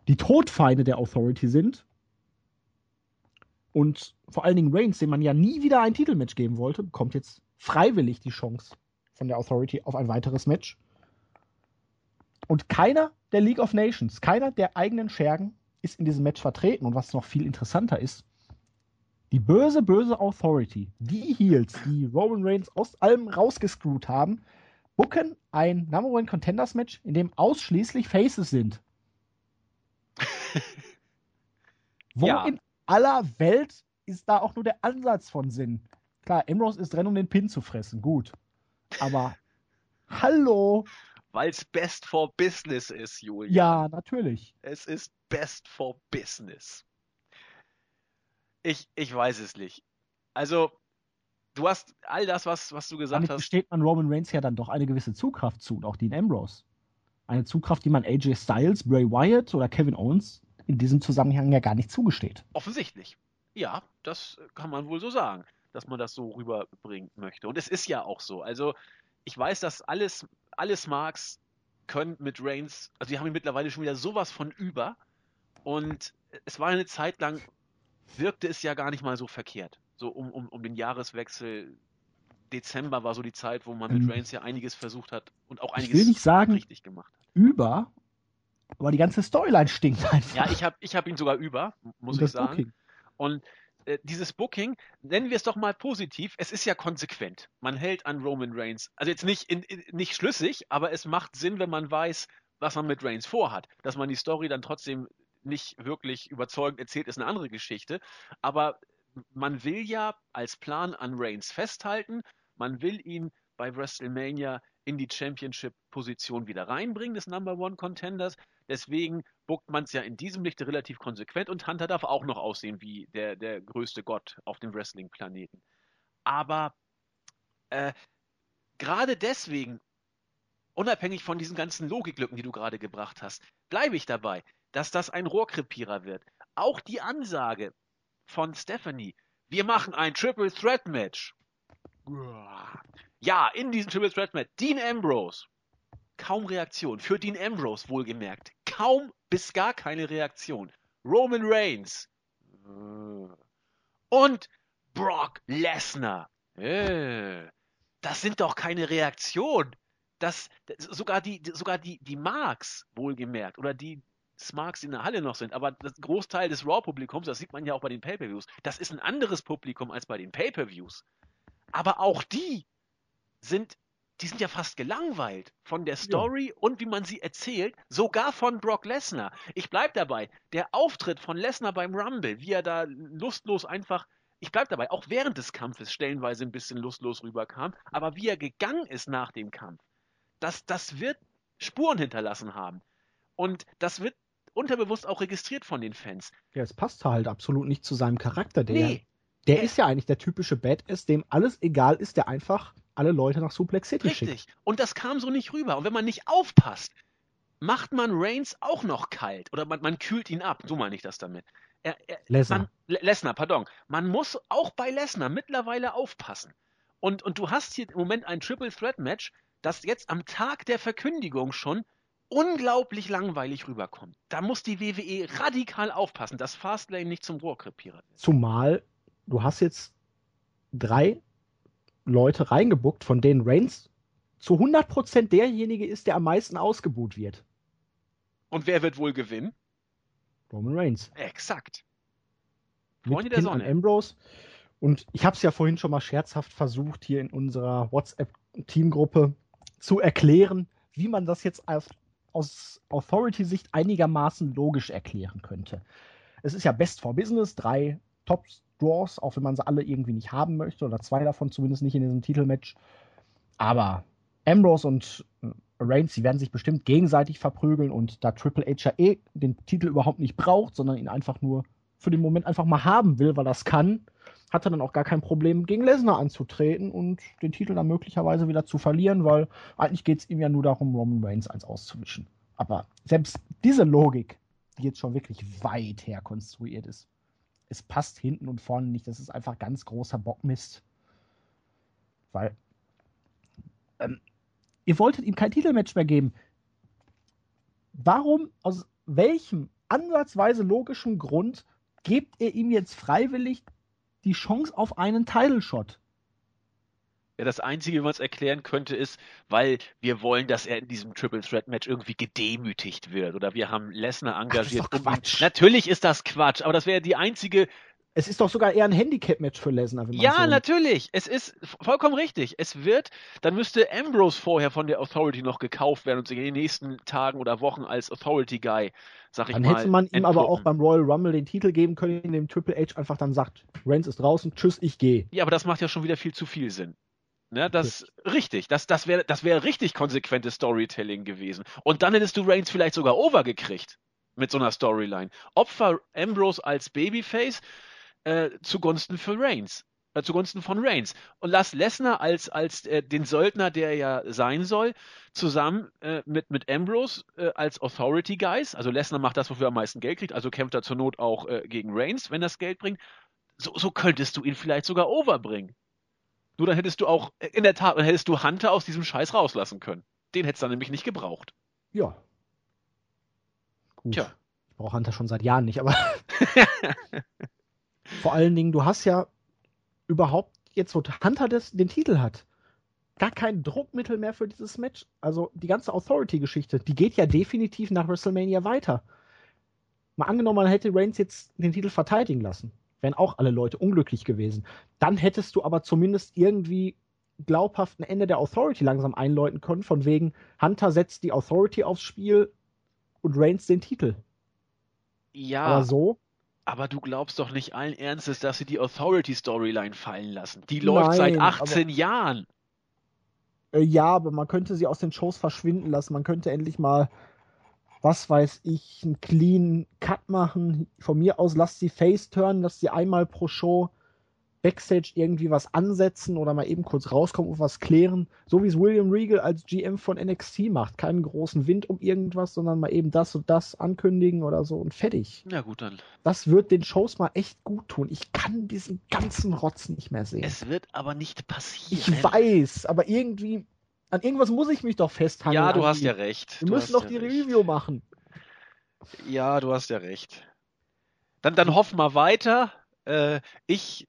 die Todfeinde der Authority sind und vor allen Dingen Reigns, dem man ja nie wieder ein Titelmatch geben wollte, bekommt jetzt freiwillig die Chance von der Authority auf ein weiteres Match. Und keiner der League of Nations, keiner der eigenen Schergen ist in diesem Match vertreten. Und was noch viel interessanter ist, die böse, böse Authority, die Heels, die Roman Reigns aus allem rausgescrewt haben, booken ein Number One Contenders Match, in dem ausschließlich Faces sind. Wo ja. in aller Welt ist da auch nur der Ansatz von Sinn. Klar, Ambrose ist drin, um den Pin zu fressen, gut. Aber hallo. Weil es best for business ist, Julian. Ja, natürlich. Es ist best for business. Ich, ich weiß es nicht. Also, du hast all das, was, was du gesagt Damit hast. besteht man Roman Reigns ja dann doch eine gewisse Zugkraft zu, und auch Dean Ambrose. Eine Zugkraft, die man AJ Styles, Bray Wyatt oder Kevin Owens in diesem Zusammenhang ja gar nicht zugesteht. Offensichtlich. Ja, das kann man wohl so sagen, dass man das so rüberbringen möchte. Und es ist ja auch so. Also, ich weiß, dass alles, alles Marks können mit Reigns, also die haben ihn mittlerweile schon wieder sowas von über. Und es war eine Zeit lang, wirkte es ja gar nicht mal so verkehrt. So um, um, um den Jahreswechsel. Dezember war so die Zeit, wo man mit ähm, Reigns ja einiges versucht hat und auch einiges ich will nicht sagen, richtig gemacht hat. Über, aber die ganze Storyline stinkt einfach. Ja, ich habe ich hab ihn sogar über, muss ich sagen. Booking. Und äh, dieses Booking, nennen wir es doch mal positiv, es ist ja konsequent. Man hält an Roman Reigns. Also jetzt nicht, in, in, nicht schlüssig, aber es macht Sinn, wenn man weiß, was man mit Reigns vorhat. Dass man die Story dann trotzdem nicht wirklich überzeugend erzählt, ist eine andere Geschichte. Aber man will ja als Plan an Reigns festhalten. Man will ihn bei WrestleMania in die Championship-Position wieder reinbringen, des Number One Contenders. Deswegen buckt man es ja in diesem Licht relativ konsequent und Hunter darf auch noch aussehen wie der, der größte Gott auf dem Wrestling-Planeten. Aber äh, gerade deswegen, unabhängig von diesen ganzen Logiklücken, die du gerade gebracht hast, bleibe ich dabei, dass das ein Rohrkrepierer wird. auch die Ansage von Stephanie, wir machen ein Triple Threat Match. Ja, in diesem Triple Threat Match, Dean Ambrose. Kaum Reaktion. Für Dean Ambrose wohlgemerkt. Kaum bis gar keine Reaktion. Roman Reigns. Und Brock Lesnar. Äh, das sind doch keine Reaktionen. Das, sogar die, sogar die, die Marks, wohlgemerkt, oder die Smarks, in der Halle noch sind, aber das Großteil des Raw-Publikums, das sieht man ja auch bei den Pay-Per-Views, das ist ein anderes Publikum als bei den Pay-Per-Views. Aber auch die sind, die sind ja fast gelangweilt von der Story ja. und wie man sie erzählt, sogar von Brock Lesnar. Ich bleib dabei, der Auftritt von Lesnar beim Rumble, wie er da lustlos einfach ich bleib dabei, auch während des Kampfes stellenweise ein bisschen lustlos rüberkam, aber wie er gegangen ist nach dem Kampf, das, das wird Spuren hinterlassen haben. Und das wird unterbewusst auch registriert von den Fans. Ja, es passt halt absolut nicht zu seinem Charakter. Der, nee. Der ja. ist ja eigentlich der typische Badass, dem alles egal ist, der einfach alle Leute nach Suplex City Richtig. schickt. Richtig. Und das kam so nicht rüber. Und wenn man nicht aufpasst, macht man Reigns auch noch kalt. Oder man, man kühlt ihn ab. So meine ich das damit. Er, er, Lesnar. Lesnar, pardon. Man muss auch bei Lesnar mittlerweile aufpassen. Und, und du hast hier im Moment ein Triple Threat Match, das jetzt am Tag der Verkündigung schon unglaublich langweilig rüberkommt. Da muss die WWE radikal aufpassen, dass Fastlane nicht zum Rohrkrepierer wird. Zumal du hast jetzt drei Leute reingebuckt, von denen Reigns zu 100% derjenige ist, der am meisten ausgebuht wird. Und wer wird wohl gewinnen? Roman Reigns. Exakt. Freunde der Sonne. Ambrose. Und ich habe es ja vorhin schon mal scherzhaft versucht, hier in unserer WhatsApp-Teamgruppe zu erklären, wie man das jetzt aus, aus Authority-Sicht einigermaßen logisch erklären könnte. Es ist ja Best for Business, drei Top-Draws, auch wenn man sie alle irgendwie nicht haben möchte, oder zwei davon zumindest nicht in diesem Titelmatch. Aber Ambrose und Reigns, sie werden sich bestimmt gegenseitig verprügeln und da Triple H ja eh den Titel überhaupt nicht braucht, sondern ihn einfach nur für den Moment einfach mal haben will, weil das kann, hat er dann auch gar kein Problem, gegen Lesnar anzutreten und den Titel dann möglicherweise wieder zu verlieren, weil eigentlich geht es ihm ja nur darum, Roman Reigns eins auszuwischen. Aber selbst diese Logik, die jetzt schon wirklich weit her konstruiert ist, es passt hinten und vorne nicht. Das ist einfach ganz großer Bockmist. Weil ähm, Ihr wolltet ihm kein Titelmatch mehr geben. Warum, aus welchem ansatzweise logischen Grund gebt ihr ihm jetzt freiwillig die Chance auf einen Title Shot? Ja, das Einzige, wie man es erklären könnte, ist, weil wir wollen, dass er in diesem Triple Threat Match irgendwie gedemütigt wird. Oder wir haben Lesnar engagiert. Ach, das ist doch Quatsch. Natürlich ist das Quatsch, aber das wäre die einzige es ist doch sogar eher ein Handicap-Match für Lesnar. Ja, so natürlich. Es ist vollkommen richtig. Es wird, dann müsste Ambrose vorher von der Authority noch gekauft werden und sich in den nächsten Tagen oder Wochen als Authority Guy, sag ich dann mal. Dann hätte man ihm entpuppen. aber auch beim Royal Rumble den Titel geben können, in dem Triple H einfach dann sagt, Reigns ist draußen, tschüss, ich gehe. Ja, aber das macht ja schon wieder viel zu viel Sinn. Ne, das richtig, das, das wäre das wär richtig konsequentes Storytelling gewesen. Und dann hättest du Reigns vielleicht sogar overgekriegt mit so einer Storyline. Opfer Ambrose als Babyface äh, zugunsten für Reigns, äh, zugunsten von Reigns. Und lass Lesnar als, als äh, den Söldner, der er ja sein soll, zusammen äh, mit, mit Ambrose äh, als Authority Guys. Also Lesnar macht das, wofür er am meisten Geld kriegt, also kämpft er zur Not auch äh, gegen Reigns, wenn das Geld bringt. So, so könntest du ihn vielleicht sogar overbringen. Nur dann hättest du auch, äh, in der Tat, dann hättest du Hunter aus diesem Scheiß rauslassen können. Den hättest du dann nämlich nicht gebraucht. Ja. Gut. Tja. Ich brauche Hunter schon seit Jahren nicht, aber. Vor allen Dingen, du hast ja überhaupt jetzt, wo Hunter das, den Titel hat, gar kein Druckmittel mehr für dieses Match. Also die ganze Authority-Geschichte, die geht ja definitiv nach WrestleMania weiter. Mal angenommen, man hätte Reigns jetzt den Titel verteidigen lassen. Wären auch alle Leute unglücklich gewesen. Dann hättest du aber zumindest irgendwie glaubhaft ein Ende der Authority langsam einläuten können, von wegen Hunter setzt die Authority aufs Spiel und Reigns den Titel. Ja. Aber so aber du glaubst doch nicht allen Ernstes, dass sie die Authority-Storyline fallen lassen. Die läuft Nein, seit 18 aber, Jahren. Äh, ja, aber man könnte sie aus den Shows verschwinden lassen. Man könnte endlich mal, was weiß ich, einen clean Cut machen. Von mir aus lasst sie face turn, dass sie einmal pro Show Backstage irgendwie was ansetzen oder mal eben kurz rauskommen und was klären. So wie es William Regal als GM von NXT macht. Keinen großen Wind um irgendwas, sondern mal eben das und das ankündigen oder so und fertig. Ja, gut, dann. Das wird den Shows mal echt gut tun. Ich kann diesen ganzen Rotz nicht mehr sehen. Es wird aber nicht passieren. Ich weiß, aber irgendwie, an irgendwas muss ich mich doch festhalten. Ja, du hast ja recht. Wir Du müssen doch ja die recht. Review machen. Ja, du hast ja recht. Dann, dann hoff mal weiter. Äh, ich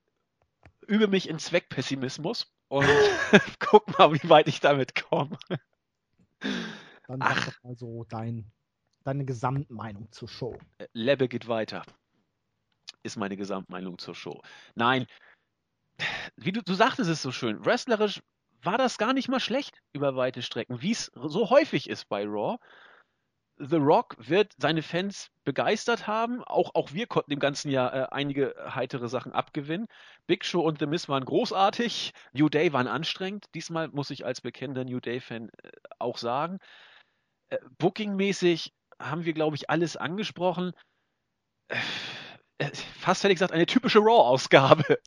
übe mich in Zweckpessimismus und guck mal, wie weit ich damit komme. Dann Ach. sag doch mal so dein, deine Gesamtmeinung zur Show. Äh, Lebbe geht weiter. Ist meine Gesamtmeinung zur Show. Nein, wie du, du sagtest es so schön, wrestlerisch war das gar nicht mal schlecht über weite Strecken, wie es so häufig ist bei Raw. The Rock wird seine Fans begeistert haben. Auch, auch wir konnten dem ganzen Jahr äh, einige heitere Sachen abgewinnen. Big Show und The Miz waren großartig. New Day waren anstrengend. Diesmal muss ich als bekennender New Day-Fan äh, auch sagen. Äh, Booking-mäßig haben wir, glaube ich, alles angesprochen. Äh, äh, fast hätte ich gesagt, eine typische Raw-Ausgabe.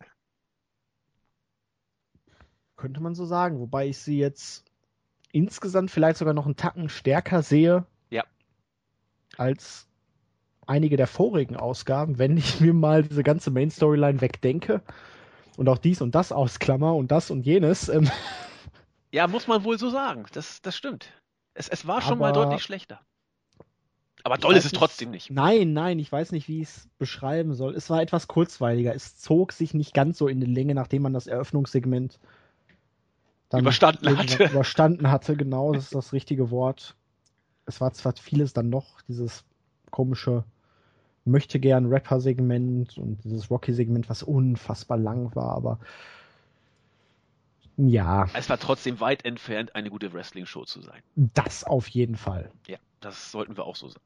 Könnte man so sagen. Wobei ich sie jetzt insgesamt vielleicht sogar noch einen Tacken stärker sehe. Ja. Als einige der vorigen Ausgaben, wenn ich mir mal diese ganze Main-Storyline wegdenke und auch dies und das ausklammer und das und jenes. Ähm, Ja, muss man wohl so sagen. Das, das stimmt. Es, es war schon mal Aber- deutlich schlechter. Aber toll ist es trotzdem nicht. Nein, nein, ich weiß nicht, wie ich es beschreiben soll. Es war etwas kurzweiliger. Es zog sich nicht ganz so in die Länge, nachdem man das Eröffnungssegment dann Überstanden hatte. Überstanden hatte, genau, das ist das richtige Wort. Es war zwar vieles dann noch, dieses komische möchte gern Rapper-Segment und dieses Rocky-Segment, was unfassbar lang war, aber ja, Es war trotzdem weit entfernt, eine gute Wrestling-Show zu sein. das auf jeden Fall. Ja, das sollten wir auch so sagen.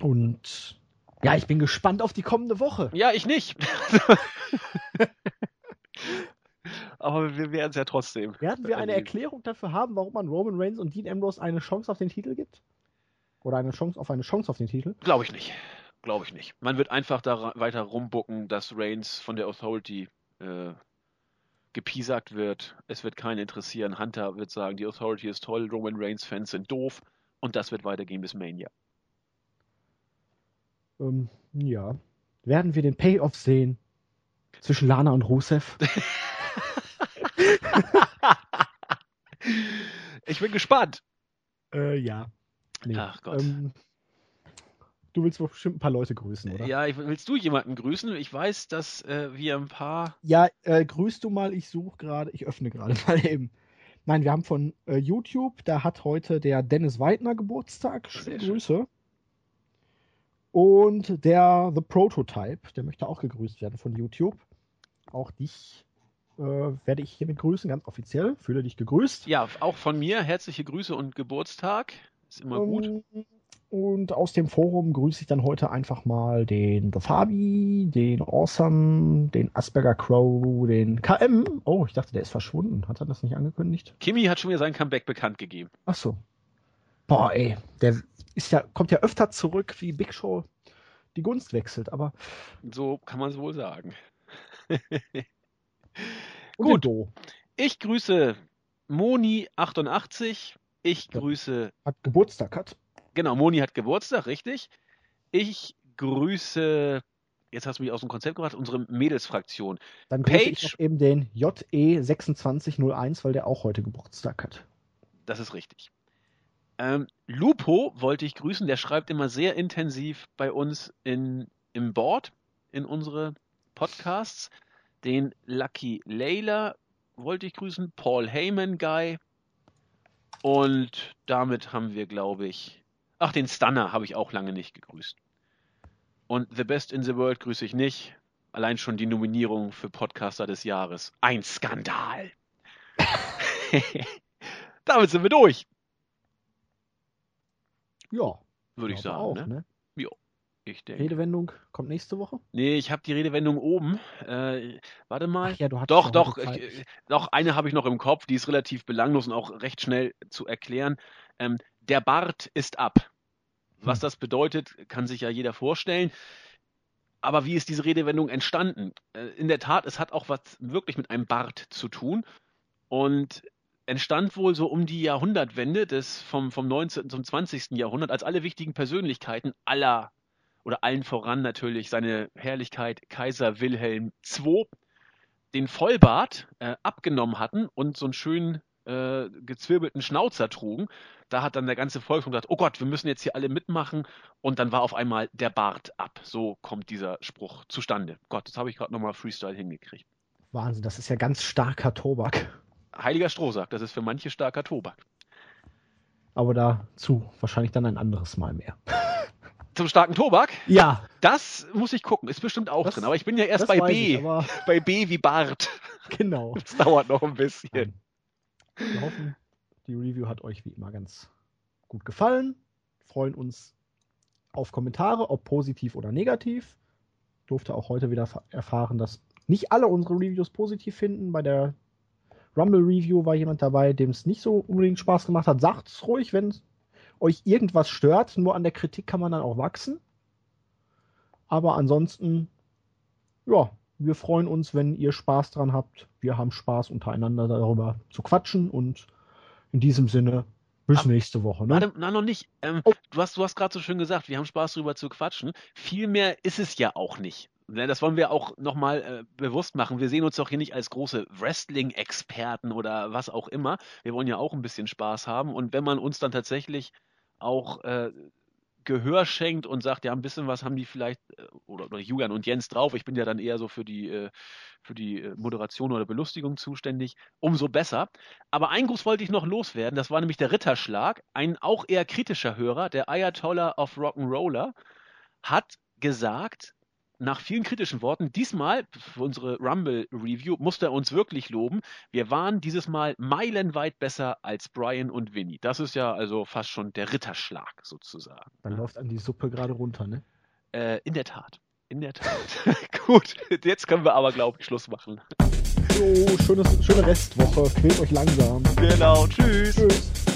Und ja, ich bin gespannt auf die kommende Woche. Ja, ich nicht. Aber wir werden es ja trotzdem. Werden wir eine. Erklärung dafür haben, warum man Roman Reigns und Dean Ambrose eine Chance auf den Titel gibt? Oder eine Chance auf eine Chance auf den Titel? Glaube ich nicht. Glaube ich nicht. Man wird einfach da weiter rumbucken, dass Reigns von der Authority äh, gepiesackt wird. Es wird keinen interessieren. Hunter wird sagen, die Authority ist toll, Roman Reigns-Fans sind doof. Und das wird weitergehen bis Mania. Ähm, ja. Werden wir den Payoff sehen zwischen Lana und Rusev? ich bin gespannt. äh, ja. Nee. Ach Gott. Ähm, du willst wohl bestimmt ein paar Leute grüßen, oder? Ja, ich, willst du jemanden grüßen? Ich weiß, dass äh, wir ein paar. Ja, äh, grüßt du mal, ich suche gerade, ich öffne gerade mal eben. Nein, wir haben von äh, YouTube, da hat heute der Dennis Weidner Geburtstag. Schöne schön. Grüße. Und der The Prototype, der möchte auch gegrüßt werden von YouTube. Auch dich äh, werde ich hiermit grüßen, ganz offiziell. Fühle dich gegrüßt. Ja, auch von mir herzliche Grüße und Geburtstag. Ist immer gut. Ähm, Und aus dem Forum grüße ich dann heute einfach mal den The Fabi, den Awesome, den Asperger Crow, den KM. Oh, ich dachte, der ist verschwunden. Hat er das nicht angekündigt? Kimi hat schon wieder sein Comeback bekannt gegeben. Ach so. Boah, ey, der ist ja, kommt ja öfter zurück, wie Big Show die Gunst wechselt, aber So kann man es wohl sagen. Gut. Do Ich grüße Moni88. Ich grüße, hat Geburtstag hat. genau, Moni hat Geburtstag, richtig. Ich grüße, jetzt hast du mich aus dem Konzept gebracht, unsere Mädelsfraktion. Dann grüße Page. ich eben den JE2601, weil der auch heute Geburtstag hat. Das ist richtig. Ähm, Lupo wollte ich grüßen, der schreibt immer sehr intensiv bei uns in, im Board, in unsere Podcasts. Den Lucky Layla wollte ich grüßen, Paul Heyman Guy. Und damit haben wir, glaube ich, ach, den Stunner habe ich auch lange nicht gegrüßt. Und The Best in the World grüße ich nicht. Allein schon die Nominierung für Podcaster des Jahres. Ein Skandal. damit sind wir durch. Ja, würde ich sagen. auch, ne? ne? Ich denke. Redewendung kommt nächste Woche. Nee, ich habe die Redewendung oben. Äh, warte mal. Ach ja, du doch, doch. Ich, äh, doch, eine habe ich noch im Kopf, die ist relativ belanglos und auch recht schnell zu erklären. Ähm, der Bart ist ab. Was Hm. das bedeutet, kann sich ja jeder vorstellen. aber wie ist diese Redewendung entstanden? Äh, in der Tat, es hat auch was wirklich mit einem Bart zu tun und entstand wohl so um die Jahrhundertwende des vom, vom 19. zum 20. Jahrhundert, als alle wichtigen Persönlichkeiten aller oder allen voran natürlich seine Herrlichkeit Kaiser Wilhelm II den Vollbart äh, abgenommen hatten und so einen schönen äh, gezwirbelten Schnauzer trugen. Da hat dann der ganze Volksmund gesagt, oh Gott, wir müssen jetzt hier alle mitmachen. Und dann war auf einmal der Bart ab. So kommt dieser Spruch zustande. Gott, das habe ich gerade nochmal Freestyle hingekriegt. Wahnsinn, das ist ja ganz starker Tobak. Heiliger Strohsack, das ist für manche starker Tobak. Aber dazu wahrscheinlich dann ein anderes Mal mehr. Zum starken Tobak? Ja. Das muss ich gucken, ist bestimmt auch das, drin. Aber ich bin ja erst bei B. Ich, bei B wie Bart. Genau. Das dauert noch ein bisschen. Wir hoffen, die Review hat euch wie immer ganz gut gefallen. Freuen uns auf Kommentare, ob positiv oder negativ. Durfte auch heute wieder erfahren, dass nicht alle unsere Reviews positiv finden. Bei der Rumble Review war jemand dabei, dem es nicht so unbedingt Spaß gemacht hat. Sagt es ruhig, wenn euch irgendwas stört. Nur an der Kritik kann man dann auch wachsen. Aber ansonsten, ja, wir freuen uns, wenn ihr Spaß dran habt. Wir haben Spaß untereinander darüber zu quatschen und in diesem Sinne bis Aber, nächste Woche. Ne? Warte, na, noch nicht. Ähm, oh. Du hast, du hast gerade so schön gesagt, wir haben Spaß darüber zu quatschen. Viel mehr ist es ja auch nicht. Ne, das wollen wir auch nochmal äh, bewusst machen. Wir sehen uns doch hier nicht als große Wrestling-Experten oder was auch immer. Wir wollen ja auch ein bisschen Spaß haben. Und wenn man uns dann tatsächlich auch äh, Gehör schenkt und sagt, ja, ein bisschen was haben die vielleicht, äh, oder, oder Julian und Jens drauf, ich bin ja dann eher so für die, äh, für die äh, Moderation oder Belustigung zuständig, umso besser. Aber ein Gruß wollte ich noch loswerden, das war nämlich der Ritterschlag, ein auch eher kritischer Hörer, der Ayatollah of Rock'n'Roller, hat gesagt, nach vielen kritischen Worten, diesmal für unsere Rumble-Review musste er uns wirklich loben. Wir waren dieses Mal meilenweit besser als Brian und Vinny. Das ist ja also fast schon der Ritterschlag sozusagen. Dann läuft an die Suppe gerade runter, ne? Äh, in der Tat. In der Tat. Gut, jetzt können wir aber, glaube ich, Schluss machen. So, schönes, schöne Restwoche. Quält euch langsam. Genau, tschüss. Tschüss.